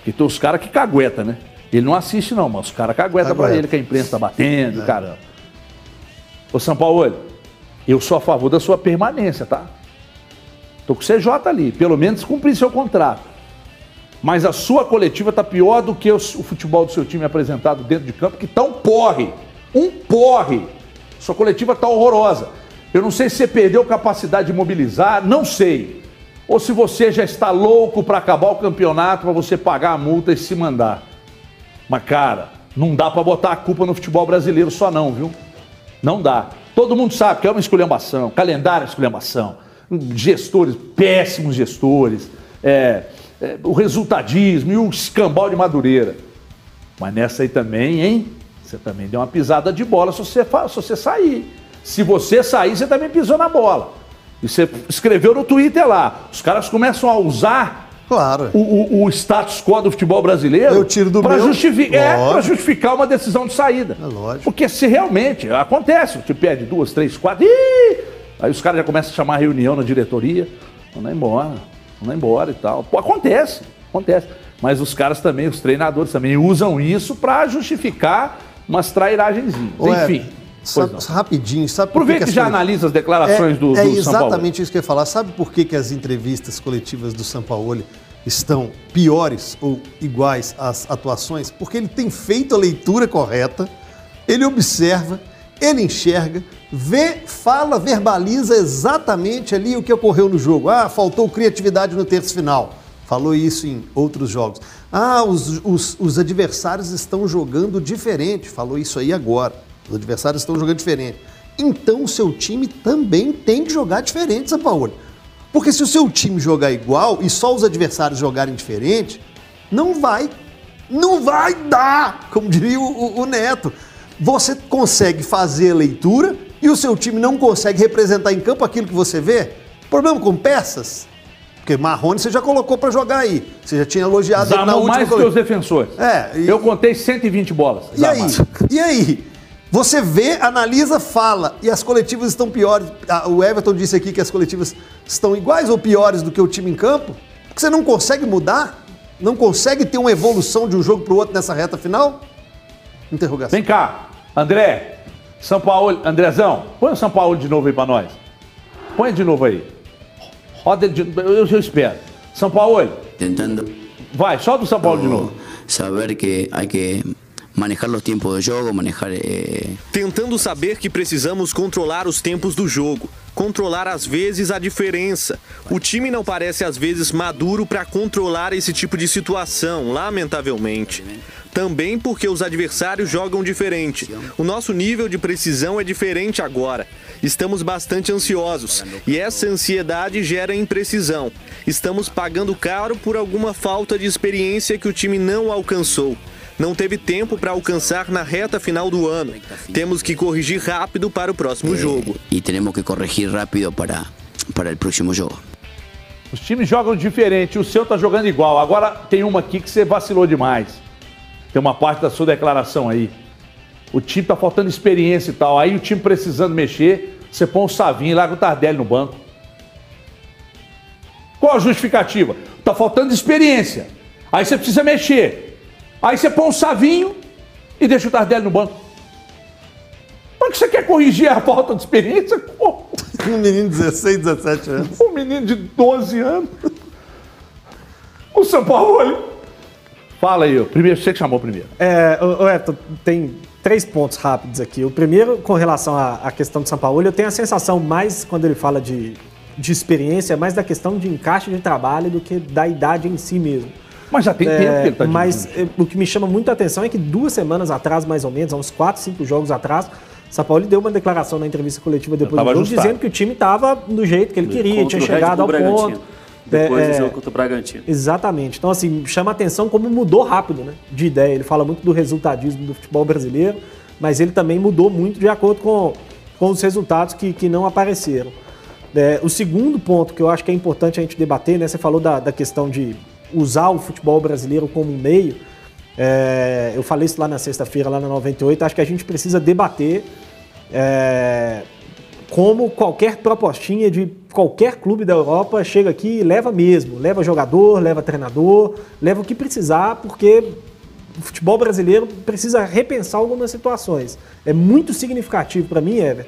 Que tem os caras que cagueta, né? Ele não assiste, não, mas os caras cagueta para ele, que a imprensa tá batendo, é. caramba. Ô São Paulo, eu sou a favor da sua permanência, tá? Tô com o CJ ali, pelo menos cumprir seu contrato. Mas a sua coletiva tá pior do que o, futebol do seu time apresentado dentro de campo, que tá um porre. Um porre. Sua coletiva tá horrorosa. Eu não sei se você perdeu capacidade de mobilizar, não sei. Ou se você já está louco para acabar o campeonato, para você pagar a multa e se mandar. Mas, cara, não dá para botar a culpa no futebol brasileiro só não, viu? Não dá. Todo mundo sabe que é uma esculhambação, calendário é esculhambação, gestores, péssimos gestores, é, o resultadismo e o escambau de Madureira. Mas nessa aí também, hein? Você também deu uma pisada de bola se você, se você sair. Se você sair, você também pisou na bola. E você escreveu no Twitter lá. Os caras começam a usar claro. o, o, o status quo do futebol brasileiro Eu tiro do para meu... justifi é, justificar uma decisão de saída. É lógico. Porque se realmente acontece, te pede duas, três, quatro, ih! aí os caras já começam a chamar reunião na diretoria, vão embora, vão embora e tal. Pô, acontece, acontece. Mas os caras também, os treinadores também usam isso para justificar umas trairagenzinhas. Enfim. Sabe, rapidinho, sabe por Aproveita que, que já analisa as declarações é, do, do É exatamente isso que eu ia falar. Sabe por que, que as entrevistas coletivas do São Paulo estão piores ou iguais às atuações? Porque ele tem feito a leitura correta, ele observa, ele enxerga, vê, fala, verbaliza exatamente ali o que ocorreu no jogo. Ah, faltou criatividade no terço final. Falou isso em outros jogos. Ah, os, os, os adversários estão jogando diferente. Falou isso aí agora. Os adversários estão jogando diferente. Então o seu time também tem que jogar diferente, São Paulo. Porque se o seu time jogar igual e só os adversários jogarem diferente, não vai, não vai dar, como diria o, o, Neto. Você consegue fazer a leitura e o seu time não consegue representar em campo aquilo que você vê? Problema com peças? Porque Marrone você já colocou para jogar aí. Você já tinha elogiado ele na última mais que os defensores. É. E... Eu contei 120 bolas. E aí? E aí? Você vê, analisa, fala. E as coletivas estão piores. O Everton disse aqui que as coletivas estão iguais ou piores do que o time em campo. Porque você não consegue mudar? Não consegue ter uma evolução de um jogo para o outro nessa reta final? Interrogação. Vem cá, André. São Paulo, Andrezão, põe o São Paulo de novo aí para nós. Põe de novo aí. Roda de eu, eu espero. São Paulo. Tentando. Vai, só do São Paulo de novo. Saber que hay que manejar os tempos do jogo, manejar. Eh... Tentando saber que precisamos controlar os tempos do jogo, controlar às vezes a diferença. O time não parece às vezes maduro para controlar esse tipo de situação, lamentavelmente. Também porque os adversários jogam diferente. O nosso nível de precisão é diferente agora. Estamos bastante ansiosos e essa ansiedade gera imprecisão. Estamos pagando caro por alguma falta de experiência que o time não alcançou não teve tempo para alcançar na reta final do ano. Temos que corrigir rápido para o próximo jogo. E temos que corrigir rápido para, para o próximo jogo. Os times jogam diferente, o seu tá jogando igual. Agora tem uma aqui que você vacilou demais. Tem uma parte da sua declaração aí. O time tá faltando experiência e tal. Aí o time precisando mexer, você põe o Savinho e larga o Tardelli no banco. Qual a justificativa? Tá faltando experiência. Aí você precisa mexer. Aí você põe um Savinho e deixa o Tardelli no banco. Por que você quer corrigir a falta de experiência? [laughs] Um menino de 16, 17 anos. Um menino de 12 anos. O São Paulo. Fala aí, primeiro, você que chamou primeiro. É, o, Everton, tem três pontos rápidos aqui. O primeiro, com relação à, à questão de São Paulo, eu tenho a sensação mais, quando ele fala de, de experiência, mais da questão de encaixe de trabalho do que da idade em si mesmo. Mas já tem é, tempo que ele está Mas é, o que me chama muita atenção é que duas semanas atrás, mais ou menos, há uns quatro, cinco jogos atrás, São Paulo deu uma declaração na entrevista coletiva depois do jogo, ajustado. dizendo que o time estava do jeito que ele queria, tinha chegado ao ponto. Depois é, do jogo contra o Bragantino. Exatamente. Então, assim, chama atenção como mudou rápido, né? De ideia. Ele fala muito do resultadismo do futebol brasileiro, mas ele também mudou muito de acordo com, com os resultados que, que não apareceram. É, o segundo ponto que eu acho que é importante a gente debater, né? Você falou da, da questão de usar o futebol brasileiro como um meio. É, eu falei isso lá na sexta-feira, lá na 98. Acho que a gente precisa debater é, como qualquer propostinha de qualquer clube da Europa chega aqui e leva mesmo. Leva jogador, leva treinador, leva o que precisar, porque o futebol brasileiro precisa repensar algumas situações. É muito significativo para mim, Ever,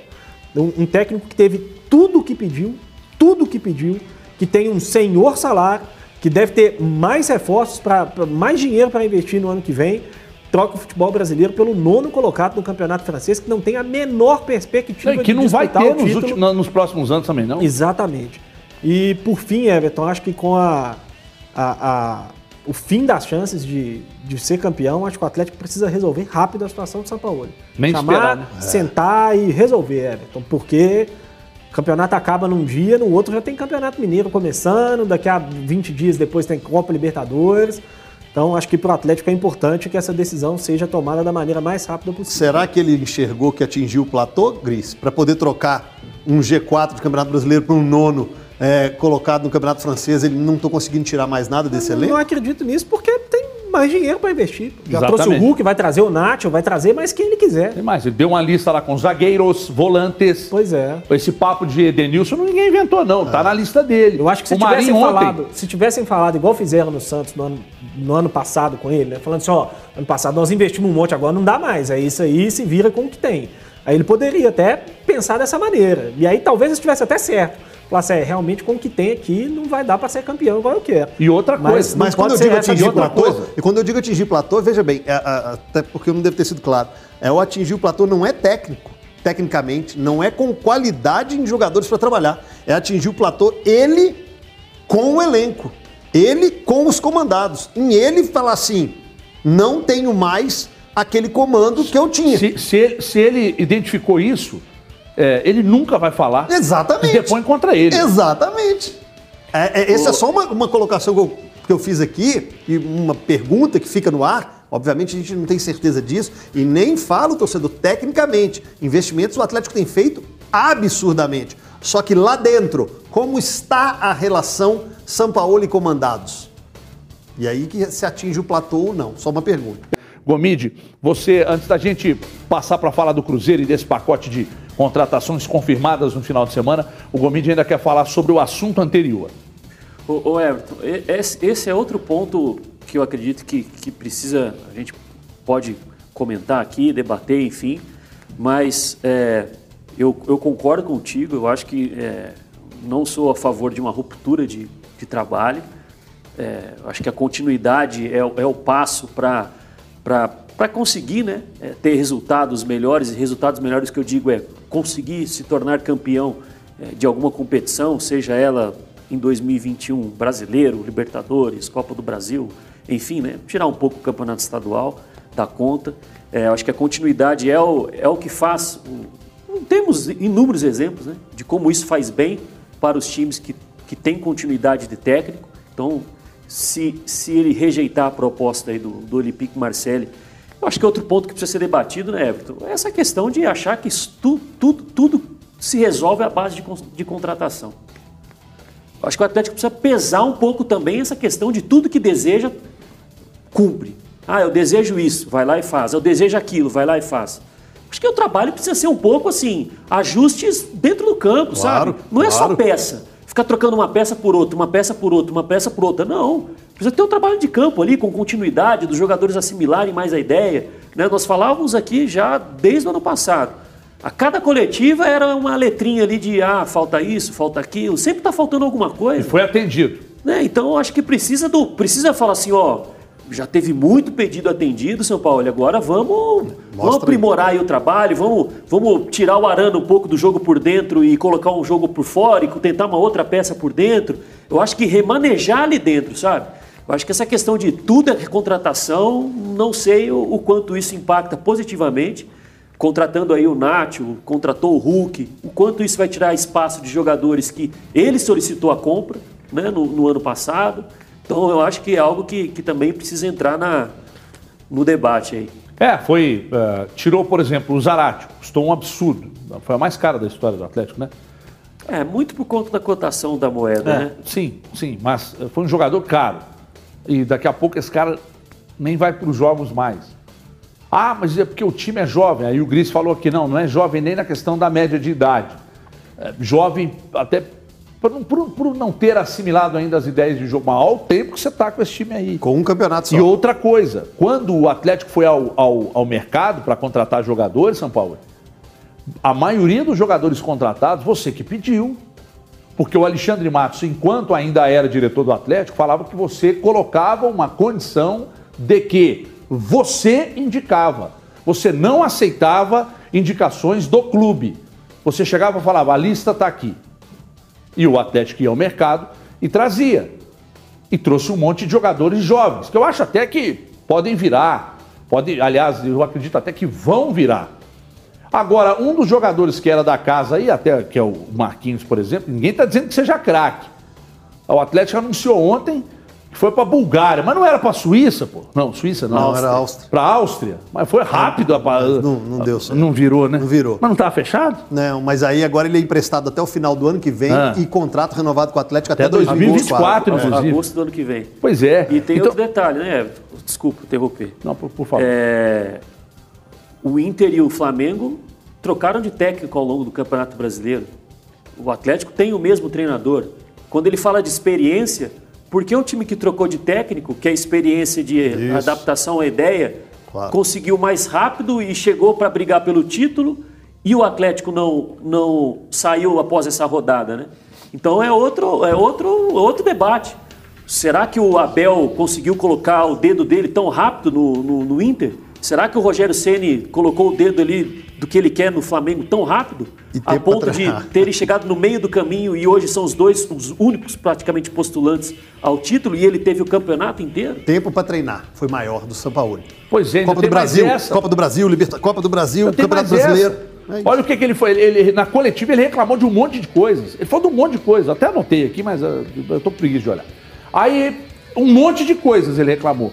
um, um técnico que teve tudo o que pediu, tudo o que pediu, que tem um senhor salário, que deve ter mais reforços, para mais dinheiro para investir no ano que vem, troca o futebol brasileiro pelo nono colocado no campeonato francês, que não tem a menor perspectiva não, que de não vai ter nos, últimos, nos próximos anos também, não? Exatamente. E por fim, Everton, acho que com a, a, a o fim das chances de, de ser campeão, acho que o Atlético precisa resolver rápido a situação do São Paulo. Nem Chamar, esperar, né? sentar e resolver, Everton, porque o campeonato acaba num dia, no outro já tem campeonato mineiro começando, daqui a 20 dias depois tem Copa Libertadores. Então, acho que para o Atlético é importante que essa decisão seja tomada da maneira mais rápida possível. Será que ele enxergou que atingiu o platô, Gris, para poder trocar um G4 de Campeonato Brasileiro para um nono é, colocado no Campeonato Francês? Ele não estou conseguindo tirar mais nada desse Eu elenco? não acredito nisso porque tem mais dinheiro para investir. Já Exatamente. trouxe o Hulk, vai trazer o Nacho, vai trazer mais quem ele quiser. Tem mais, ele deu uma lista lá com zagueiros, volantes. Pois é. Esse papo de Edenilson ninguém inventou, não. Tá na lista dele. Eu acho que se o tivessem Marinho falado, ontem. se tivessem falado igual fizeram no Santos no ano, no ano passado com ele, né? Falando assim, ó, ano passado nós investimos um monte, agora não dá mais. É isso aí, se vira com o que tem. Aí ele poderia até pensar dessa maneira. E aí talvez estivesse até certo. É, realmente com o que tem aqui não vai dar para ser campeão igual eu quero. E outra Mas- coisa. Mas Não quando eu digo atingir platô, coisa. e quando eu digo atingir platô, veja bem, é, a- até porque não deve ter sido claro, é o atingir o platô não é técnico, tecnicamente, não é com qualidade em jogadores para trabalhar, é atingir o platô ele com o elenco, ele com os comandados, em ele falar assim, não tenho mais aquele comando que eu tinha. Se, se se ele identificou isso, é, ele nunca vai falar. Exatamente. Se depõe contra ele. Exatamente. É, é, essa é só uma, uma colocação que eu, que eu fiz aqui, e uma pergunta que fica no ar. Obviamente a gente não tem certeza disso e nem fala o torcedor tecnicamente. Investimentos o Atlético tem feito absurdamente. Só que lá dentro, como está a relação São Paulo e comandados? E aí que se atinge o platô ou não? Só uma pergunta. Gomide, você, antes da gente passar para falar do Cruzeiro e desse pacote de contratações confirmadas no final de semana, o Gomide ainda quer falar sobre o assunto anterior. Ô, ô Everton, esse, é outro ponto que eu acredito que, que precisa, a gente pode comentar aqui, debater, enfim, mas é, eu, eu concordo contigo, eu acho que é, não sou a favor de uma ruptura de, de trabalho, é, acho que a continuidade é, o- é passo para conseguir né, é, ter resultados melhores, e resultados melhores que eu digo é conseguir se tornar campeão é, de alguma competição, seja ela em 2021 brasileiro, Libertadores, Copa do Brasil, enfim, né, tirar um pouco o campeonato estadual da conta. É, acho que a continuidade é o, é o que faz. o- temos inúmeros exemplos né, de como isso faz bem para os times que, que têm continuidade de técnico. Então, se, se ele rejeitar a proposta aí do, do Olympique Marseille, eu acho que outro ponto que precisa ser debatido, né, Everton? É essa questão de achar que tu- tudo, tudo se resolve à base de, de contratação. Eu acho que o Atlético precisa pesar um pouco também essa questão de tudo que deseja, cumpre. Ah, eu desejo isso, vai lá e faz. Eu desejo aquilo, vai lá e faz. Acho que o trabalho precisa ser um pouco assim, ajustes dentro do campo, Claro, sabe? Não é só peça. Ficar trocando uma peça por outra, uma peça por outra, uma peça por outra. Não. Precisa ter um trabalho de campo ali, com continuidade, dos jogadores assimilarem mais a ideia. né? Nós falávamos aqui já desde o ano passado. A cada coletiva era uma letrinha ali de ah, falta isso, falta aquilo. Sempre está faltando alguma E coisa. foi atendido. Né? Então eu acho que precisa do. Precisa falar assim, ó. Já teve muito pedido atendido, São Paulo. Agora vamos, vamos aprimorar aí o trabalho, vamos, vamos tirar o Arana um pouco do jogo por dentro e colocar um jogo por fora e tentar uma outra peça por dentro. Eu acho que remanejar ali dentro, sabe? Eu acho que essa questão de tudo é contratação, não sei o, o quanto isso impacta positivamente. Contratando aí o Nacho, contratou o Hulk, o quanto isso vai tirar espaço de jogadores que ele solicitou a compra né, no, no ano passado. Então eu acho que é algo que, que também precisa entrar na, no debate aí. É, foi. eh, tirou, por exemplo, o Zarate, custou um absurdo. Foi a mais cara da história do Atlético, né? É, muito por conta da cotação da moeda, né? Sim, sim, mas eh, foi um jogador caro. E daqui a pouco esse cara nem vai para os jogos mais. Ah, mas é porque o time é jovem. Aí o Gris falou que não, não é jovem nem na questão da média de idade. é, jovem, até por, não- por- por não ter assimilado ainda as ideias de jogo. Mas olha o tempo que você está com esse time aí. Com um campeonato só. E outra coisa, quando o Atlético foi ao, ao, ao mercado para contratar jogadores, São Paulo, a maioria dos jogadores contratados, você que pediu. Porque o Alexandre Matos, enquanto ainda era diretor do Atlético, falava que você colocava uma condição de que você indicava. Você não aceitava indicações do clube. Você chegava e falava, a lista está aqui. E o Atlético ia ao mercado e trazia. E trouxe um monte de jogadores jovens, que eu acho até que podem virar. Pode, aliás, eu acredito até que vão virar. Agora, um dos jogadores que era da casa aí, até que é o Marquinhos, por exemplo, ninguém está dizendo que seja craque. O Atlético anunciou ontem que foi para Bulgária, mas não era para Suíça, pô. Não, Suíça não. Não, era Áustria. Para Áustria. Mas foi rápido. a- Não, não deu certo. Não virou, né? Não virou. Mas não estava fechado? Não, mas aí agora ele é emprestado até o final do ano que vem Ah. e contrato renovado com o Atlético até, Até 2024, 2024. inclusive. Agosto do ano que vem. Pois é. E tem Então- outro detalhe, né, Everton? Desculpa interromper. Não, por, por favor. É, o Inter e o Flamengo trocaram de técnico ao longo do Campeonato Brasileiro. O Atlético tem o mesmo treinador. Quando ele fala de experiência, por que um time que trocou de técnico, que é a experiência de Isso. adaptação à ideia, Claro. conseguiu mais rápido e chegou para brigar pelo título e o Atlético não, não saiu após essa rodada, né? Então é outro, é outro, outro debate. Será que o Abel conseguiu colocar o dedo dele tão rápido no, no, no Inter? Será que o Rogério Ceni colocou o dedo ali do que ele quer no Flamengo tão rápido? E A ponto de terem chegado no meio do caminho e hoje são os dois os únicos praticamente postulantes ao título e ele teve o campeonato inteiro? Tempo para treinar foi maior do São Paulo. Pois é, Copa do Brasil. Copa do Brasil, Liberta... Copa do Brasil, Campeonato Brasileiro. É. Olha o que, que ele foi. Ele, ele- na coletiva ele reclamou de um monte de coisas. Ele falou de um monte de coisas. Até anotei aqui, mas ah, eu tô preguiça de olhar. Aí, um monte de coisas ele reclamou.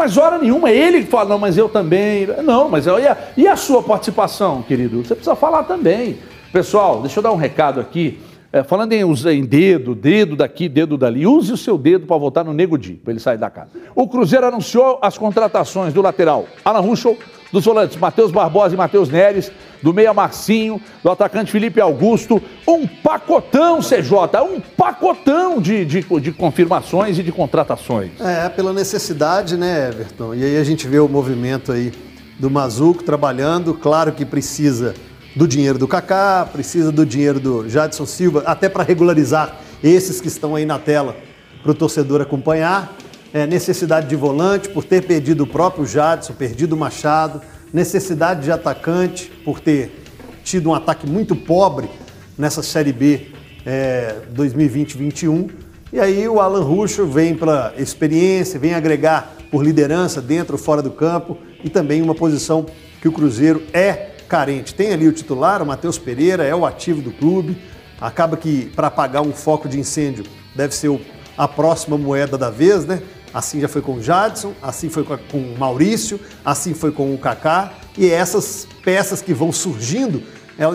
Mas hora nenhuma, ele fala, não, mas eu também. Não, mas e a, e a sua participação, querido? Você precisa falar também. Pessoal, deixa eu dar um recado aqui. É, falando em, em dedo, dedo daqui, dedo dali, use o seu dedo para votar no Nego Di, para ele sair da casa. O Cruzeiro anunciou as contratações do lateral Alan Ruschel, dos volantes Matheus Barbosa e Matheus Neres, do meia Marcinho, do atacante Felipe Augusto. Um pacotão, CJ, um pacotão de, de, de confirmações e de contratações. É, pela necessidade, né, Everton? E aí a gente vê o movimento aí do Mazuco trabalhando. Claro que precisa do dinheiro do Kaká, precisa do dinheiro do Jadson Silva, até para regularizar esses que estão aí na tela para o torcedor acompanhar. É, necessidade de volante por ter perdido o próprio Jadson, perdido o Machado. Necessidade de atacante por ter tido um ataque muito pobre nessa Série B é, 2020-21. E aí o Alan Ruschel vem pela experiência, vem agregar por liderança dentro fora do campo e também uma posição que o Cruzeiro é carente. Tem ali o titular, o Matheus Pereira, é o ativo do clube. Acaba que para apagar um foco de incêndio deve ser a próxima moeda da vez, né? Assim já foi com o Jadson, assim foi com o Maurício, assim foi com o Kaká. E essas peças que vão surgindo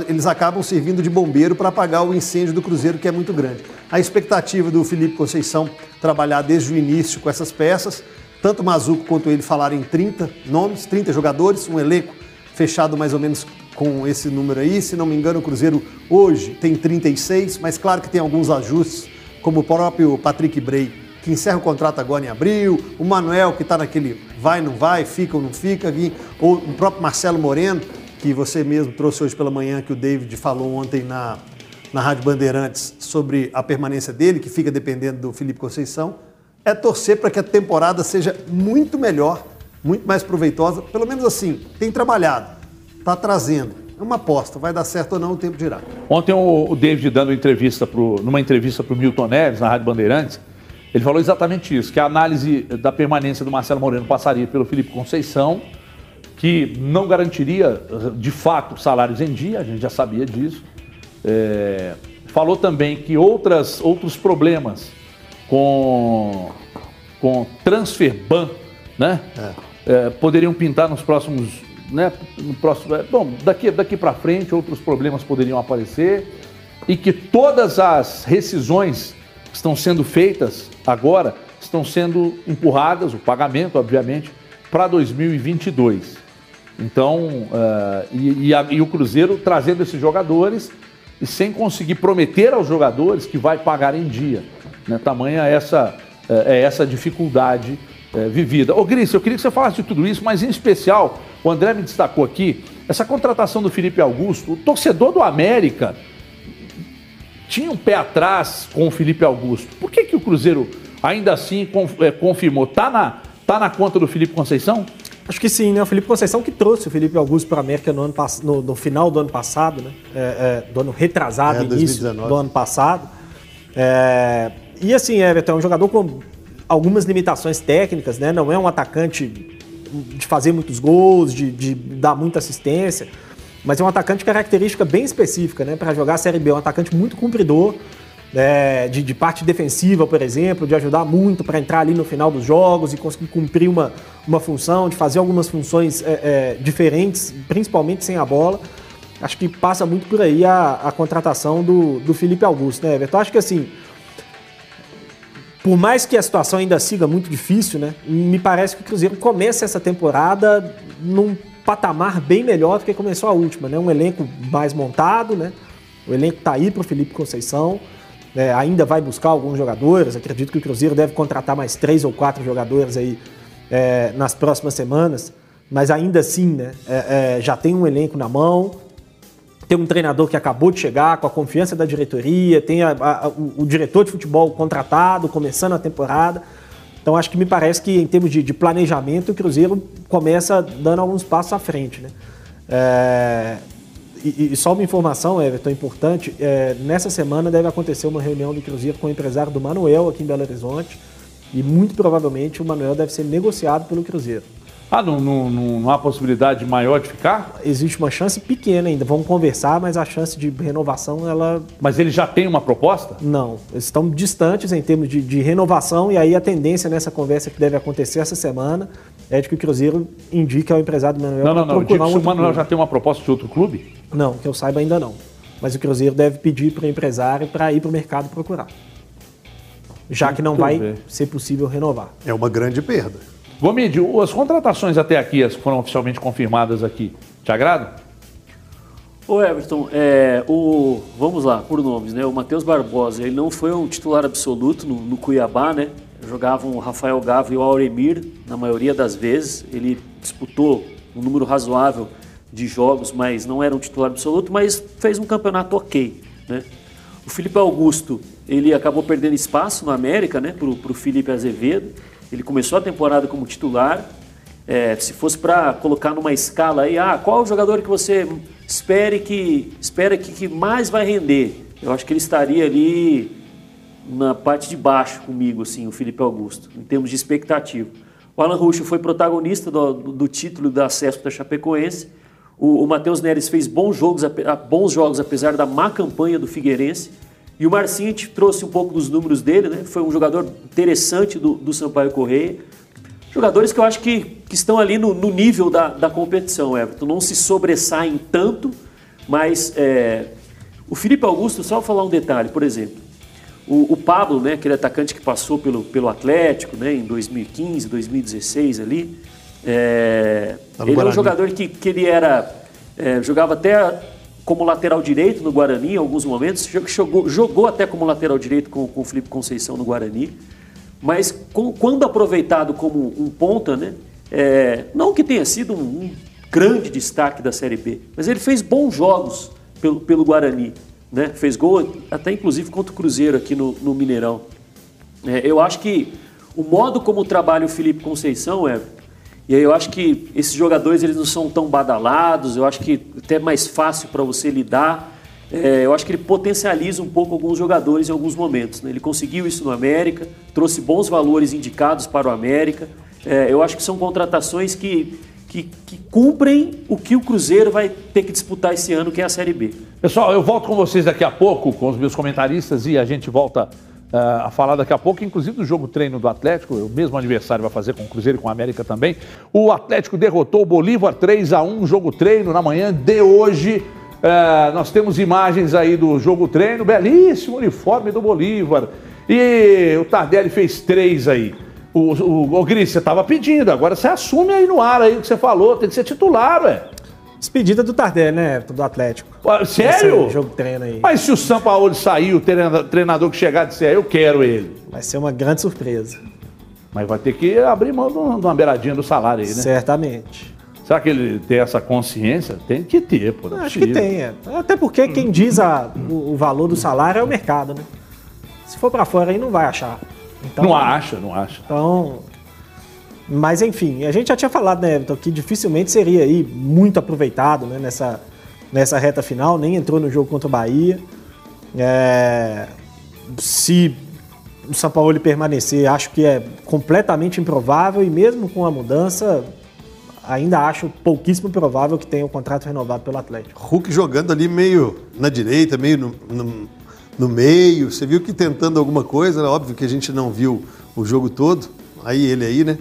eles acabam servindo de bombeiro para apagar o incêndio do Cruzeiro, que é muito grande. A expectativa do Felipe Conceição trabalhar desde o início com essas peças, tanto Mazuco quanto ele falaram em 30 nomes, 30 jogadores, um elenco fechado mais ou menos com esse número aí. Se não me engano, o Cruzeiro hoje tem 36, mas claro que tem alguns ajustes, como o próprio Patrick Bray, que encerra o contrato agora em abril, o Manuel, que está naquele vai, não vai, fica ou não fica, ou o próprio Marcelo Moreno, que você mesmo trouxe hoje pela manhã, que o David falou ontem na, na Rádio Bandeirantes sobre a permanência dele, que fica dependendo do Felipe Conceição, é torcer para que a temporada seja muito melhor, muito mais proveitosa. Pelo menos assim, tem trabalhado, está trazendo. É uma aposta, vai dar certo ou não, o tempo dirá. Ontem o David dando entrevista pro, numa entrevista para o Milton Neves, na Rádio Bandeirantes, ele falou exatamente isso, que a análise da permanência do Marcelo Moreno passaria pelo Felipe Conceição, que não garantiria, de fato, salários em dia, a gente já sabia disso. É, falou também que outras, outros problemas com, com transfer ban, né? É, poderiam pintar nos próximos, né? No próximo, é, bom, daqui, daqui para frente outros problemas poderiam aparecer e que todas as rescisões estão sendo feitas agora estão sendo empurradas, o pagamento, obviamente, para 2022. Então, eh, e, e a- e o Cruzeiro trazendo esses jogadores e sem conseguir prometer aos jogadores que vai pagar em dia. Né? Tamanha essa, é, é essa dificuldade é, vivida. Ô Gris, eu queria que você falasse de tudo isso, mas em especial, o André me destacou aqui, essa contratação do Felipe Augusto, o torcedor do América tinha um pé atrás com o Felipe Augusto. Por que, que o Cruzeiro ainda assim é, confirmou? Tá na, tá na conta do Felipe Conceição? Acho que sim, né? O Felipe Conceição que trouxe o Felipe Augusto para a América no, ano, no, no, final do ano passado, né? É, é, do ano retrasado, é, início 2019. do ano passado. É, e assim, Everton é um jogador com algumas limitações técnicas, né? Não é um atacante de fazer muitos gols, de, de dar muita assistência, mas é um atacante de característica bem específica, né? Para jogar a Série B, é um atacante muito cumpridor, é, de, de, parte defensiva, por exemplo, de ajudar muito para entrar ali no final dos jogos e conseguir cumprir uma, uma função, de fazer algumas funções é, é, diferentes, principalmente sem a bola. Acho que passa muito por aí a, a contratação do, do Felipe Augusto, né, Everton? Acho que assim, por mais que a situação ainda siga muito difícil, né, me parece que o Cruzeiro começa essa temporada num patamar bem melhor do que começou a última, né? Um elenco mais montado, né? O elenco está aí para o Felipe Conceição né, ainda vai buscar alguns jogadores. Acredito que o Cruzeiro deve contratar mais três ou quatro jogadores aí é, nas próximas semanas. Mas ainda assim, né, é, é, já tem um elenco na mão, tem um treinador que acabou de chegar com a confiança da diretoria, tem a, a, o, o, diretor de futebol contratado, começando a temporada. Então acho que me parece que em termos de, de planejamento o Cruzeiro começa dando alguns passos à frente. Né? É, e, e, só uma informação, Everton, importante: é, nessa semana deve acontecer uma reunião do Cruzeiro com o empresário do Manuel aqui em Belo Horizonte. E muito provavelmente o Manuel deve ser negociado pelo Cruzeiro. Ah, não, não, não, há possibilidade maior de ficar? Existe uma chance pequena ainda. Vamos conversar, mas a chance de renovação, ela. Mas ele já tem uma proposta? Não. Eles estão distantes em termos de, de renovação, e aí a tendência nessa conversa que deve acontecer essa semana é de que o Cruzeiro indique ao empresário do Manuel. Não, não, não. Diga se o Manuel clube. já tem uma proposta de outro clube? Não, que eu saiba ainda não. Mas o Cruzeiro deve pedir para o empresário para ir para o mercado procurar. Já que não vai ver. ser possível renovar. É uma grande perda. Gomídio, as contratações até aqui, as que foram oficialmente confirmadas aqui, te agradam? Ô Everton, é, o, vamos lá, por nomes, né? O Matheus Barbosa, ele não foi um titular absoluto no, no Cuiabá, né? Jogavam o Rafael Gavo e o Auremir, na maioria das vezes. Ele disputou um número razoável de jogos, mas não era um titular absoluto, mas fez um campeonato ok, né? O Felipe Augusto, ele acabou perdendo espaço no América, né, para o Felipe Azevedo. Ele começou a temporada como titular. É, se fosse para colocar numa escala aí, ah, qual o jogador que você espere que espera que, que mais vai render? Eu acho que ele estaria ali na parte de baixo comigo, assim, o Felipe Augusto, em termos de expectativa. O Alan Ruxo foi protagonista do, do, título do acesso da Chapecoense. O, o Matheus Neres fez bons jogos, bons jogos, apesar da má campanha do Figueirense. E o Marcinho trouxe um pouco dos números dele, né? Foi um jogador interessante do, do Sampaio Correia. Jogadores que eu acho que, que estão ali no, no nível da, da competição, Everton. Não se sobressaem tanto, mas é, o Felipe Augusto, só falar um detalhe, por exemplo. O, o, Pablo, né, aquele atacante que passou pelo, pelo Atlético né, em 2015, 2016 ali, é, tá ele é um jogador que, que ele era. É, jogava até como lateral direito no Guarani em alguns momentos, jogou, jogou até como lateral direito com, com o Felipe Conceição no Guarani, mas com, quando aproveitado como um ponta, né, é, não que tenha sido um, um, grande destaque da Série B, mas ele fez bons jogos pelo, pelo Guarani, né, fez gol até inclusive contra o Cruzeiro aqui no, no Mineirão. É, eu acho que o modo como trabalha o Felipe Conceição é e aí eu acho que esses jogadores eles não são tão badalados, eu acho que até mais fácil para você lidar. É, eu acho que ele potencializa um pouco alguns jogadores em alguns momentos. Né? Ele conseguiu isso no América, trouxe bons valores indicados para o América. É, eu acho que são contratações que, que, que, cumprem o que o Cruzeiro vai ter que disputar esse ano, que é a Série B. Pessoal, eu volto com vocês daqui a pouco, com os meus comentaristas, e a gente volta a falar daqui a pouco, inclusive do jogo treino do Atlético, o mesmo aniversário vai fazer com o Cruzeiro e com a América também. O Atlético derrotou o Bolívar 3 a 1 jogo treino na manhã de hoje. Uh, nós temos imagens aí do jogo treino, belíssimo uniforme do Bolívar. E o Tardelli fez três aí. O, o, o Gris, você estava pedindo, agora você assume aí no ar aí o que você falou, tem que ser titular, ué. Despedida do Tardelli, né, do Atlético. Sério? Esse jogo treino aí. Mas se o Sampaoli sair, o treina- treinador que chegar disser, eu quero ele. Vai ser uma grande surpresa. Mas vai ter que abrir mão de uma beiradinha do salário aí, né? Certamente. Será que ele tem essa consciência? Tem que ter, pô. não é Acho que possível. tem, é. Até porque quem diz a- o, o valor do salário é o mercado, né? Se for pra fora aí, não vai achar. Então, Não acha, não acha. Então, mas enfim, a gente já tinha falado, né, Everton, que dificilmente seria aí muito aproveitado né, nessa, nessa reta final, nem entrou no jogo contra o Bahia. É, se o São Paulo permanecer, acho que é completamente improvável e mesmo com a mudança, ainda acho pouquíssimo provável que tenha o contrato renovado pelo Atlético. Hulk jogando ali meio na direita, meio no, no, no meio. Você viu que tentando alguma coisa, né? óbvio que a gente não viu o jogo todo. Aí ele aí, né?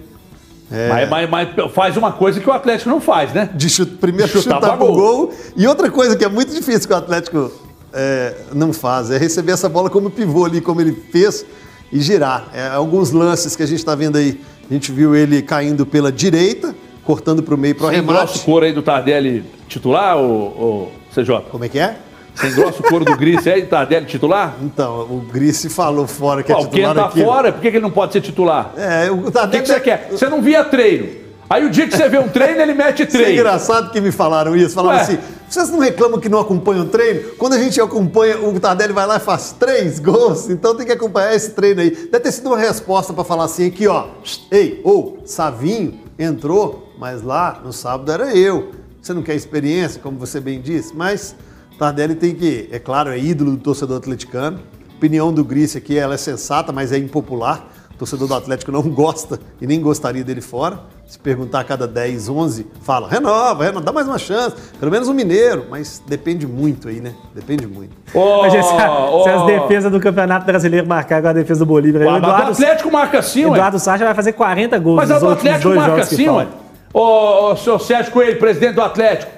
É, Mas, mas- mas faz uma coisa que o Atlético não faz, né? de chute, primeiro Chutar chutar, pra pro gol. gol. E outra coisa que é muito difícil que o Atlético é, não faz é receber essa bola como pivô ali, como ele fez, e girar. É, alguns lances que a gente está vendo aí, a gente viu ele caindo pela direita, cortando para o meio para o Sem grosso remate. couro aí do Tardelli titular, ou, CJ? Como é que é? Sem grosso couro do Gris do Tardelli titular? Então, o Grice falou fora que é Ó, o titular tá aqui. fora, por que ele não pode ser titular? É, o O que, Tardelli que você quer? Você não via treino. Aí o dia que você vê um treino, ele mete Isso é treino. engraçado que me falaram isso. Falaram Ué. assim: vocês não reclamam que não acompanham o treino? Quando a gente acompanha, o Tardelli vai lá e faz três gols, então tem que acompanhar esse treino aí. Deve ter sido uma resposta para falar assim: aqui, ó, ei, ô, Savinho entrou, mas lá no sábado era eu. Você não quer experiência, como você bem disse, mas Tardelli tem que, é claro, é ídolo do torcedor atleticano. A opinião do Grice aqui ela é sensata, mas é impopular. O torcedor do Atlético não [laughs] gosta e nem gostaria dele fora. Se perguntar a cada 10, 11, fala, renova, renova, dá mais uma chance. Pelo menos um mineiro, mas depende muito aí, né? Depende muito. Ô, Mas se, a- ô, se as defesas do Campeonato Brasileiro marcar com a defesa do Bolívar, aí, o o Eduardo, Atlético marca ué. Eduardo Sacha vai fazer 40 gols Mas últimos Atlético dois marca assim, ué. Ô, ô, seu Sérgio Coelho, presidente do Atlético,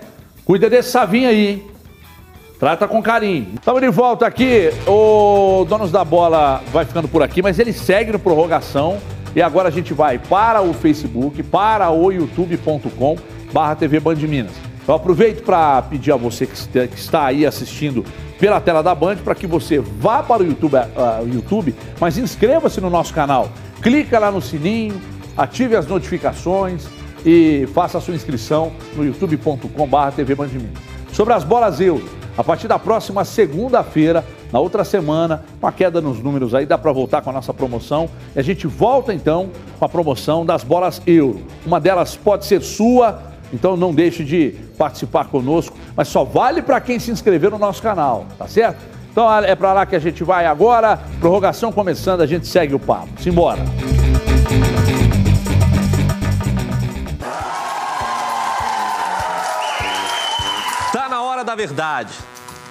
cuida desse Savinho aí, hein? Trata com carinho. Estamos de volta aqui. O Donos da Bola vai ficando por aqui, mas ele segue no prorrogação. E agora a gente vai para o Facebook, para o youtube.com barra TV Band Minas. Eu aproveito para pedir a você que está- aí assistindo pela tela da Band para que você vá para o YouTube, o YouTube mas inscreva-se no nosso canal. Clica lá no sininho, ative as notificações e faça a sua inscrição no youtube.com.br TV Band Minas. Sobre as bolas euro, a partir da próxima segunda-feira, na outra semana, com a queda nos números aí, dá para voltar com a nossa promoção. E a gente volta então com a promoção das bolas euro. Uma delas pode ser sua, então não deixe de participar conosco, mas só vale para quem se inscrever no nosso canal, tá certo? Então é para lá que a gente vai agora. Prorrogação começando, a gente segue o papo. Simbora. Verdade,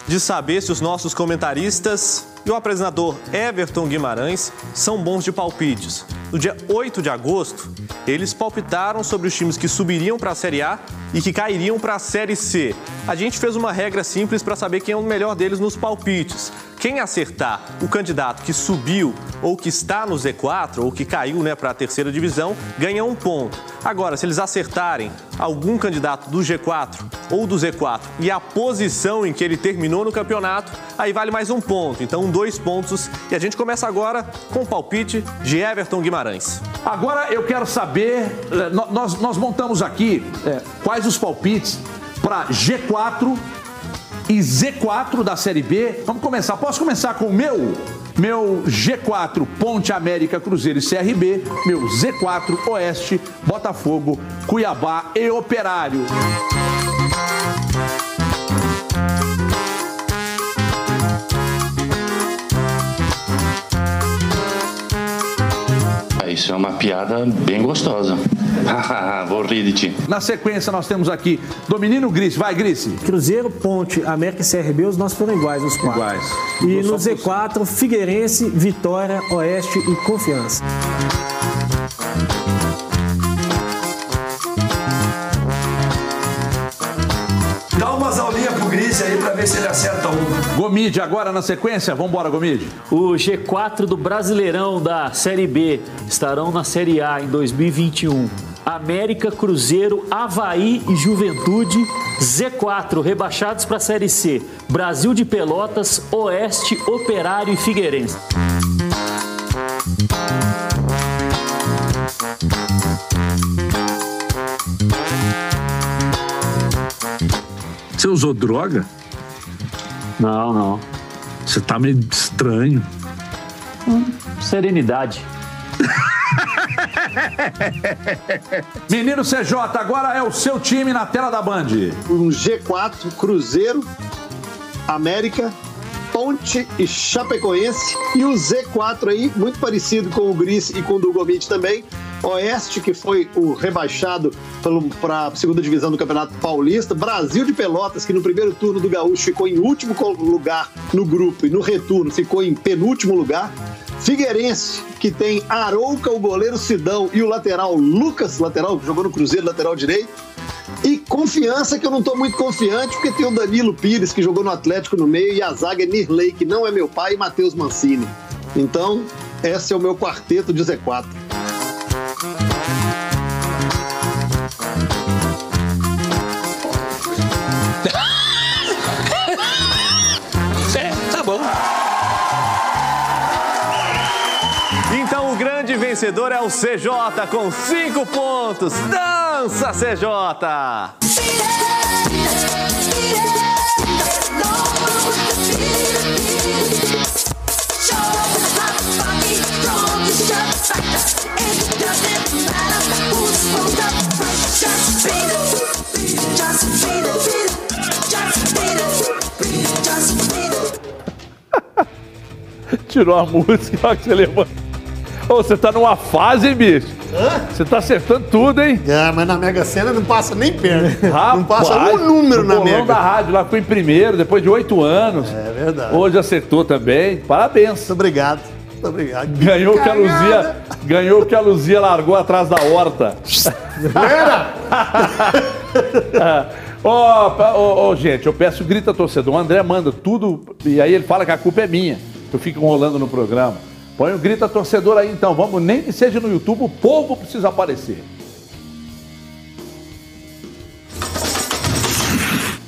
de saber se os nossos comentaristas e o apresentador Everton Guimarães são bons de palpites. No dia 8 de agosto, eles palpitaram sobre os times que subiriam para a Série A e que cairiam para a Série C. A gente fez uma regra simples para saber quem é o melhor deles nos palpites. Quem acertar o candidato que subiu ou que está no Z4 ou que caiu né, para a terceira divisão ganha um ponto. Agora, se eles acertarem algum candidato do G4 ou do Z4 e a posição em que ele terminou no campeonato, aí vale mais um ponto. Então, dois pontos. E a gente começa agora com o palpite de Everton Guimarães. Agora eu quero saber, eh, nó- nós, nós montamos aqui eh, quais os palpites para G4 e Z4 da Série B. Vamos começar. Posso começar com o meu? Meu G4, Ponte América, Cruzeiro e CRB. Meu Z4, Oeste, Botafogo, Cuiabá e Operário. Isso é uma piada bem gostosa. [laughs] Vou rir de ti. Na sequência, nós temos aqui Dominino Gris. Vai, Gris. Cruzeiro, Ponte, América e CRB, os nossos foram iguais, os quatro. Iguais. E no Z4, Figueirense, Vitória, Oeste e Confiança. Dá umas aulinhas pro Gris aí pra ver se ele acerta um. Gomide agora na sequência. Vambora, Gomide. O G4 do Brasileirão da Série B estarão na Série A em 2021. América, Cruzeiro, Havaí e Juventude. Z4, rebaixados para a Série C. Brasil de Pelotas, Oeste, Operário e Figueirense. Você usou droga? Não, não. Você tá meio estranho. Serenidade. [laughs] Menino CJ, agora é o seu time na tela da Band. Um G4, Cruzeiro, América, Ponte e Chapecoense. E o Z4 aí, muito parecido com o Gris e com o do também. Oeste, que foi o rebaixado para a segunda divisão do Campeonato Paulista. Brasil de Pelotas, que no primeiro turno do Gaúcho ficou em último lugar no grupo e no retorno ficou em penúltimo lugar. Figueirense, que tem Arouca, o goleiro Sidão e o lateral Lucas, lateral que jogou no Cruzeiro, lateral direito. E confiança, que eu não estou muito confiante, porque tem o Danilo Pires, que jogou no Atlético no meio, e a zaga é Nirley, que não é meu pai, e Matheus Mancini. Então, esse é o meu quarteto de Z4. Vencedor é o CJ com cinco pontos. Dança, CJ! [laughs] Tirou a música, olha que você levanta. Ô, você tá numa fase, hein, bicho? Você tá acertando tudo, hein? Ah, mas na Mega Sena não passa nem perto. Rapaz, [laughs] não passa um número o na Mega. da rádio lá foi em primeiro, depois de oito anos. É verdade. Hoje acertou também. Parabéns. Muito obrigado. Muito obrigado. Ganhou o que a. Luzia, ganhou o que a Luzia largou atrás da horta. [laughs] Ó, pa- ó, ó, gente, eu peço grita torcedor. O André manda tudo e aí ele fala que a culpa é minha. Eu fico enrolando no programa. Põe o grita torcedor aí então, vamos, nem que seja no YouTube, o povo precisa aparecer.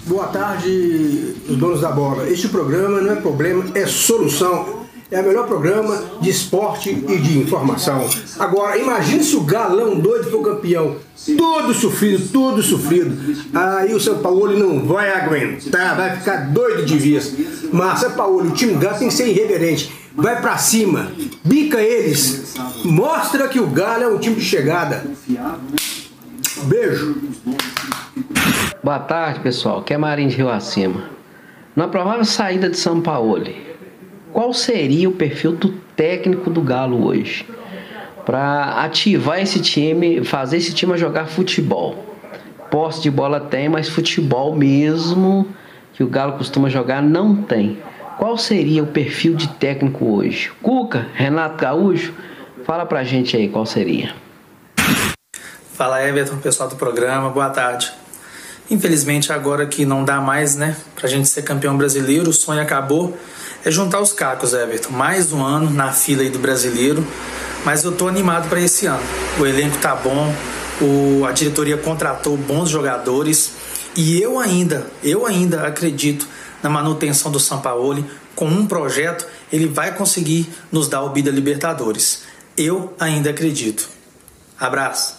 Boa tarde, os donos da bola. Este programa não é problema, é solução. É o melhor programa de esporte e de informação. Agora, imagine se o galão doido for campeão. Todo sofrido, todo sofrido. Aí o São Paulo não vai aguentar, vai ficar doido de vez. Mas São Paulo, o time galo tem que ser irreverente. Vai pra cima, bica eles. Mostra que o Galo é um time de chegada. Beijo. Boa tarde, pessoal. Que é Marinho de Rio Acima. Na provável saída de São Paulo, qual seria o perfil do técnico do Galo hoje? Para ativar esse time, fazer esse time jogar futebol. Posse de bola tem, mas futebol mesmo que o Galo costuma jogar não tem. Qual seria o perfil de técnico hoje? Cuca, Renato Gaúcho? Fala pra gente aí qual seria. Fala Everton, pessoal do programa, boa tarde. Infelizmente agora que não dá mais, né, pra gente ser campeão brasileiro, o sonho acabou. É juntar os cacos, Everton. Mais um ano na fila aí do brasileiro, mas eu tô animado para esse ano. O elenco tá bom, o, a diretoria contratou bons jogadores e eu ainda, eu ainda acredito na manutenção do Sampaoli. Com um projeto, ele vai conseguir nos dar o Bida Libertadores. Eu ainda acredito. Abraço.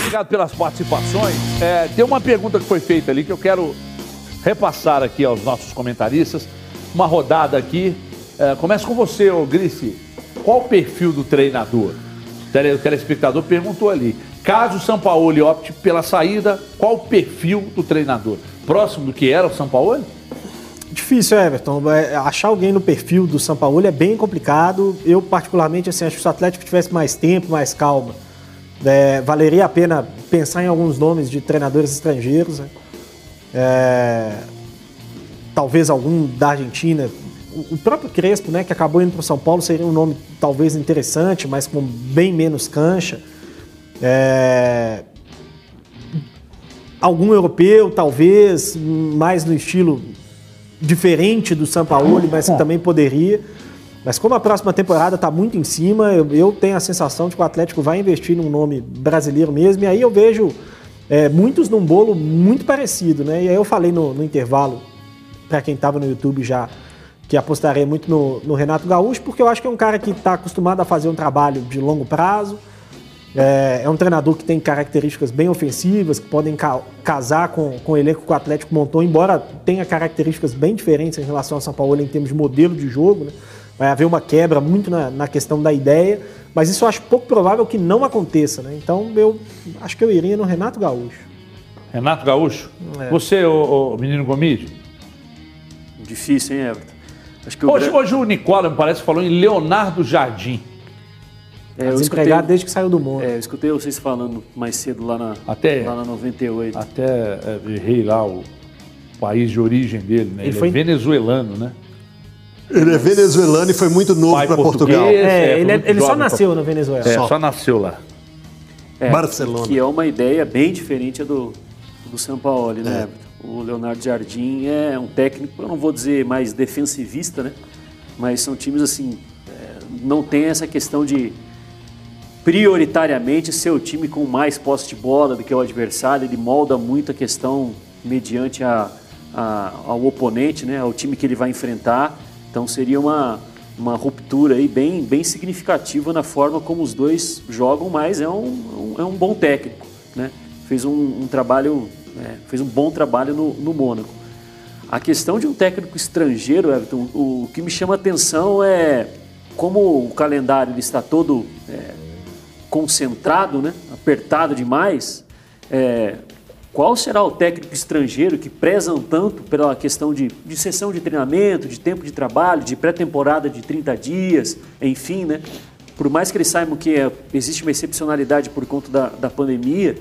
Obrigado pelas participações. É, tem uma pergunta que foi feita ali que eu quero repassar aqui aos nossos comentaristas. Uma rodada aqui. É, começa com você, ô Grice. Qual o perfil do treinador? O tele- o telespectador perguntou ali. Caso o São Paulo opte pela saída, qual o perfil do treinador? Próximo do que era o São Paulo? Difícil, Everton. É, Achar alguém no perfil do São Paulo é bem complicado. Eu, particularmente, assim, acho que se o Atlético tivesse mais tempo, mais calma, é, valeria a pena pensar em alguns nomes de treinadores estrangeiros. né? É, talvez algum da Argentina. O- próprio Crespo, né, que acabou indo para o São Paulo, seria um nome talvez interessante, mas com bem menos cancha. É, algum europeu, talvez, mais no estilo diferente do Sampaoli, mas que também poderia. Mas como a próxima temporada está muito em cima, eu, eu, tenho a sensação de que o Atlético vai investir num nome brasileiro mesmo. E aí eu vejo é, muitos num bolo muito parecido, né? E aí eu falei no, no intervalo, para quem estava no YouTube já, que apostaria muito no, no, Renato Gaúcho, porque eu acho que é um cara que está acostumado a fazer um trabalho de longo prazo. É, é, um treinador que tem características bem ofensivas, que podem ca casar com, com o elenco que o Atlético montou, embora tenha características bem diferentes em relação ao São Paulo em termos de modelo de jogo. Né? vai haver uma quebra muito na, na, questão da ideia, mas isso eu acho pouco provável que não aconteça, né? Então eu acho que eu iria no Renato Gaúcho. Renato Gaúcho? É. Você, o, o menino Gomide? Difícil, hein, Everton? Acho que hoje, hoje o Nicola, me parece, falou em Leonardo Jardim. É, eu escutei, desde que saiu do mundo. É, eu escutei vocês falando mais cedo lá na, até, lá na 98. Até é, errei lá o país de origem dele, né? Ele, Ele foi... é venezuelano, né? Ele é venezuelano e foi muito novo para Portugal. É, é ele, é, ele só nasceu na Venezuela. É, só, só nasceu lá. É, Barcelona. Que é uma ideia bem diferente do, do São Paulo, né? É. O Leonardo Jardim é um técnico, eu não vou dizer mais defensivista, né? Mas são times assim, é, não tem essa questão de prioritariamente ser o time com mais posse de bola do que o adversário. Ele molda muito a questão mediante a, a, ao oponente, né? Ao time que ele vai enfrentar. Então seria uma, uma ruptura aí bem, bem significativa na forma como os dois jogam, mas é um, um é um bom técnico. Né? Fez um, um trabalho, é, fez um bom trabalho no, no Mônaco. A questão de um técnico estrangeiro, Everton, o, o que me chama atenção é como o calendário ele está todo é, concentrado, né? apertado demais. É, qual será o técnico estrangeiro que prezam tanto pela questão de, de sessão de treinamento, de tempo de trabalho, de pré-temporada de 30 dias, enfim, né? Por mais que eles saibam que é, existe uma excepcionalidade por conta da, da pandemia,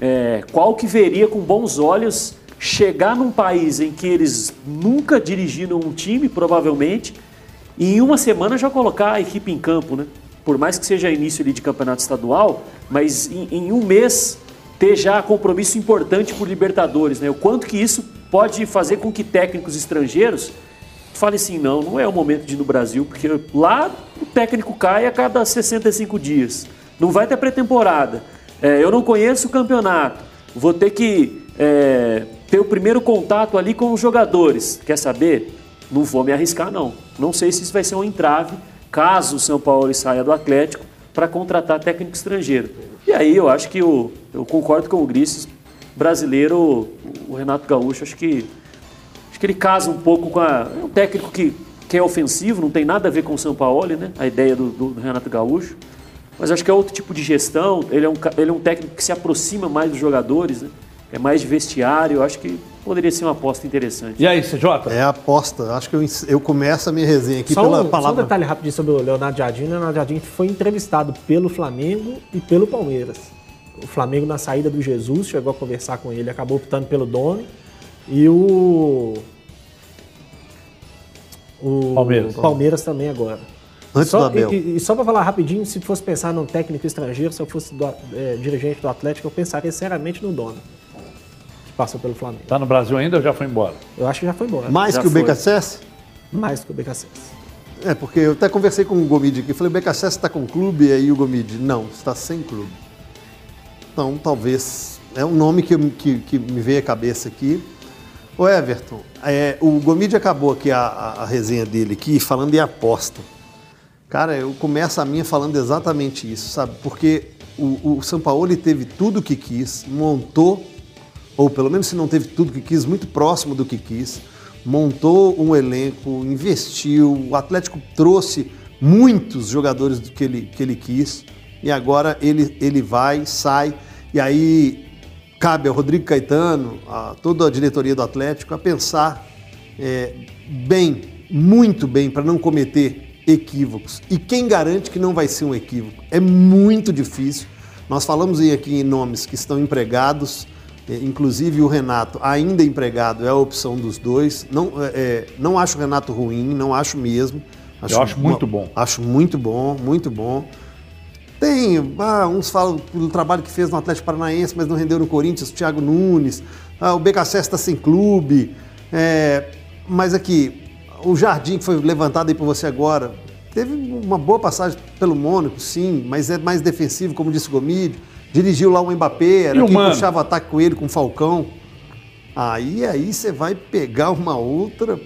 é, qual que veria com bons olhos chegar num país em que eles nunca dirigiram um time, provavelmente, e em uma semana já colocar a equipe em campo, né? Por mais que seja início ali de campeonato estadual, mas em, em um mês ter já compromisso importante por Libertadores, né? O quanto que isso pode fazer com que técnicos estrangeiros falem assim, não, não é o momento de ir no Brasil, porque lá o técnico cai a cada 65 dias. Não vai ter pré-temporada. É, eu não conheço o campeonato. Vou ter que é, ter o primeiro contato ali com os jogadores. Quer saber? Não vou me arriscar, não. Não sei se isso vai ser um entrave, caso o São Paulo saia do Atlético, para contratar técnico estrangeiro. E aí eu acho que o, eu concordo com o Gris, brasileiro, o Renato Gaúcho, acho que, acho que ele casa um pouco com a. É um técnico que, que é ofensivo, não tem nada a ver com o São Paulo, né? A ideia do, do, do Renato Gaúcho. Mas acho que é outro tipo de gestão. Ele é um, ele é um técnico que se aproxima mais dos jogadores, né? É mais de vestiário. Acho que poderia ser uma aposta interessante. E aí, CJ? É aposta. Acho que eu, eu começo a minha resenha aqui só pela um, palavra. Só um detalhe rapidinho sobre o Leonardo Jardim. O Leonardo Jardim foi entrevistado pelo Flamengo e pelo Palmeiras. O Flamengo, na saída do Jesus, chegou a conversar com ele, acabou optando pelo dono. E o. O Palmeiras, Palmeiras também agora. Antes só, do Abel. E, e só para falar rapidinho, se fosse pensar num técnico estrangeiro, se eu fosse do, é, dirigente do Atlético, eu pensaria seriamente no dono passou pelo Flamengo. Está no Brasil ainda ou já foi embora? Eu acho que já foi embora. Mais já que o BKSS? Mais que o BKSS. É, porque eu até conversei com o Gomide aqui, falei, o BKSS está com clube, e aí o Gomide, não, está sem clube. Então, talvez, é um nome que, que, que me veio à cabeça aqui. O Everton, é, o Gomide acabou aqui a, a, a, resenha dele aqui falando em aposta. Cara, eu começo a minha falando exatamente isso, sabe? Porque o, o São Paulo teve tudo o que quis, montou ou pelo menos se não teve tudo que quis, muito próximo do que quis, montou um elenco, investiu, o Atlético trouxe muitos jogadores do que ele, que ele quis, e agora ele, ele vai, sai, e aí cabe ao Rodrigo Caetano, a toda a diretoria do Atlético, a pensar é, bem, muito bem, para não cometer equívocos. E quem garante que não vai ser um equívoco? É muito difícil. Nós falamos aqui em nomes que estão empregados, inclusive o Renato, ainda empregado, é a opção dos dois. Não, é, é não acho o Renato ruim, não acho mesmo. Acho Eu acho muito bom. Acho muito bom, muito bom. Tem, ah, uns falam do trabalho que fez no Atlético Paranaense, mas não rendeu no Corinthians, o Thiago Nunes. Ah, o BKC está sem clube. É, mas aqui, o Jardim que foi levantado aí por você agora, teve uma boa passagem pelo Mônaco, sim, mas é mais defensivo, como disse o Gomídio. Dirigiu lá o Mbappé, era E quem puxava ataque com ele, com o Falcão. Aí, aí você vai pegar uma outra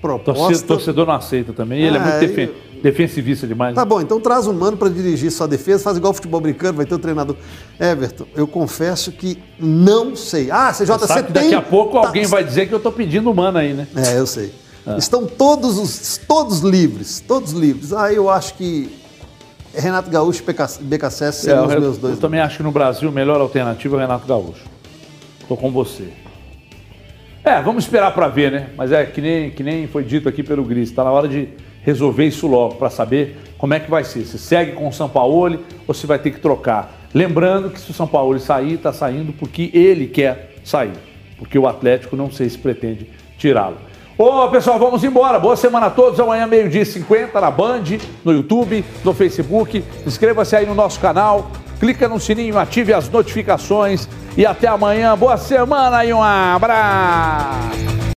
proposta. Torcedor, torcedor não aceita também. Ele é, É, muito defen- defensivista demais. Tá bom, então traz um mano para dirigir sua defesa, faz igual futebol brincando, vai ter o treinador. Everton, eu confesso que não sei. Ah, CJ, Você você tem. daqui a pouco tá- alguém vai dizer que eu tô pedindo humano aí, né? É, eu sei. Ah. Estão todos os todos livres, todos livres. Aí eu acho que Renato Gaúcho e BKSS É, seriam os eu, meus dois. eu também acho que no Brasil a melhor alternativa é o Renato Gaúcho. Tô com você. É, vamos esperar para ver, né? Mas é que nem, que nem foi dito aqui pelo Gris, tá na hora de resolver isso logo para saber como é que vai ser. Se segue com o São Paulo ou se vai ter que trocar. Lembrando que se o São Paulo sair, tá saindo porque ele quer sair. Porque o Atlético não sei se pretende tirá-lo. Ô, pessoal, vamos embora. Boa semana a todos. Amanhã, meio-dia e 50, na Band, no YouTube, no Facebook. Inscreva-se aí no nosso canal. Clica no sininho, ative as notificações. E até amanhã. Boa semana e um abraço.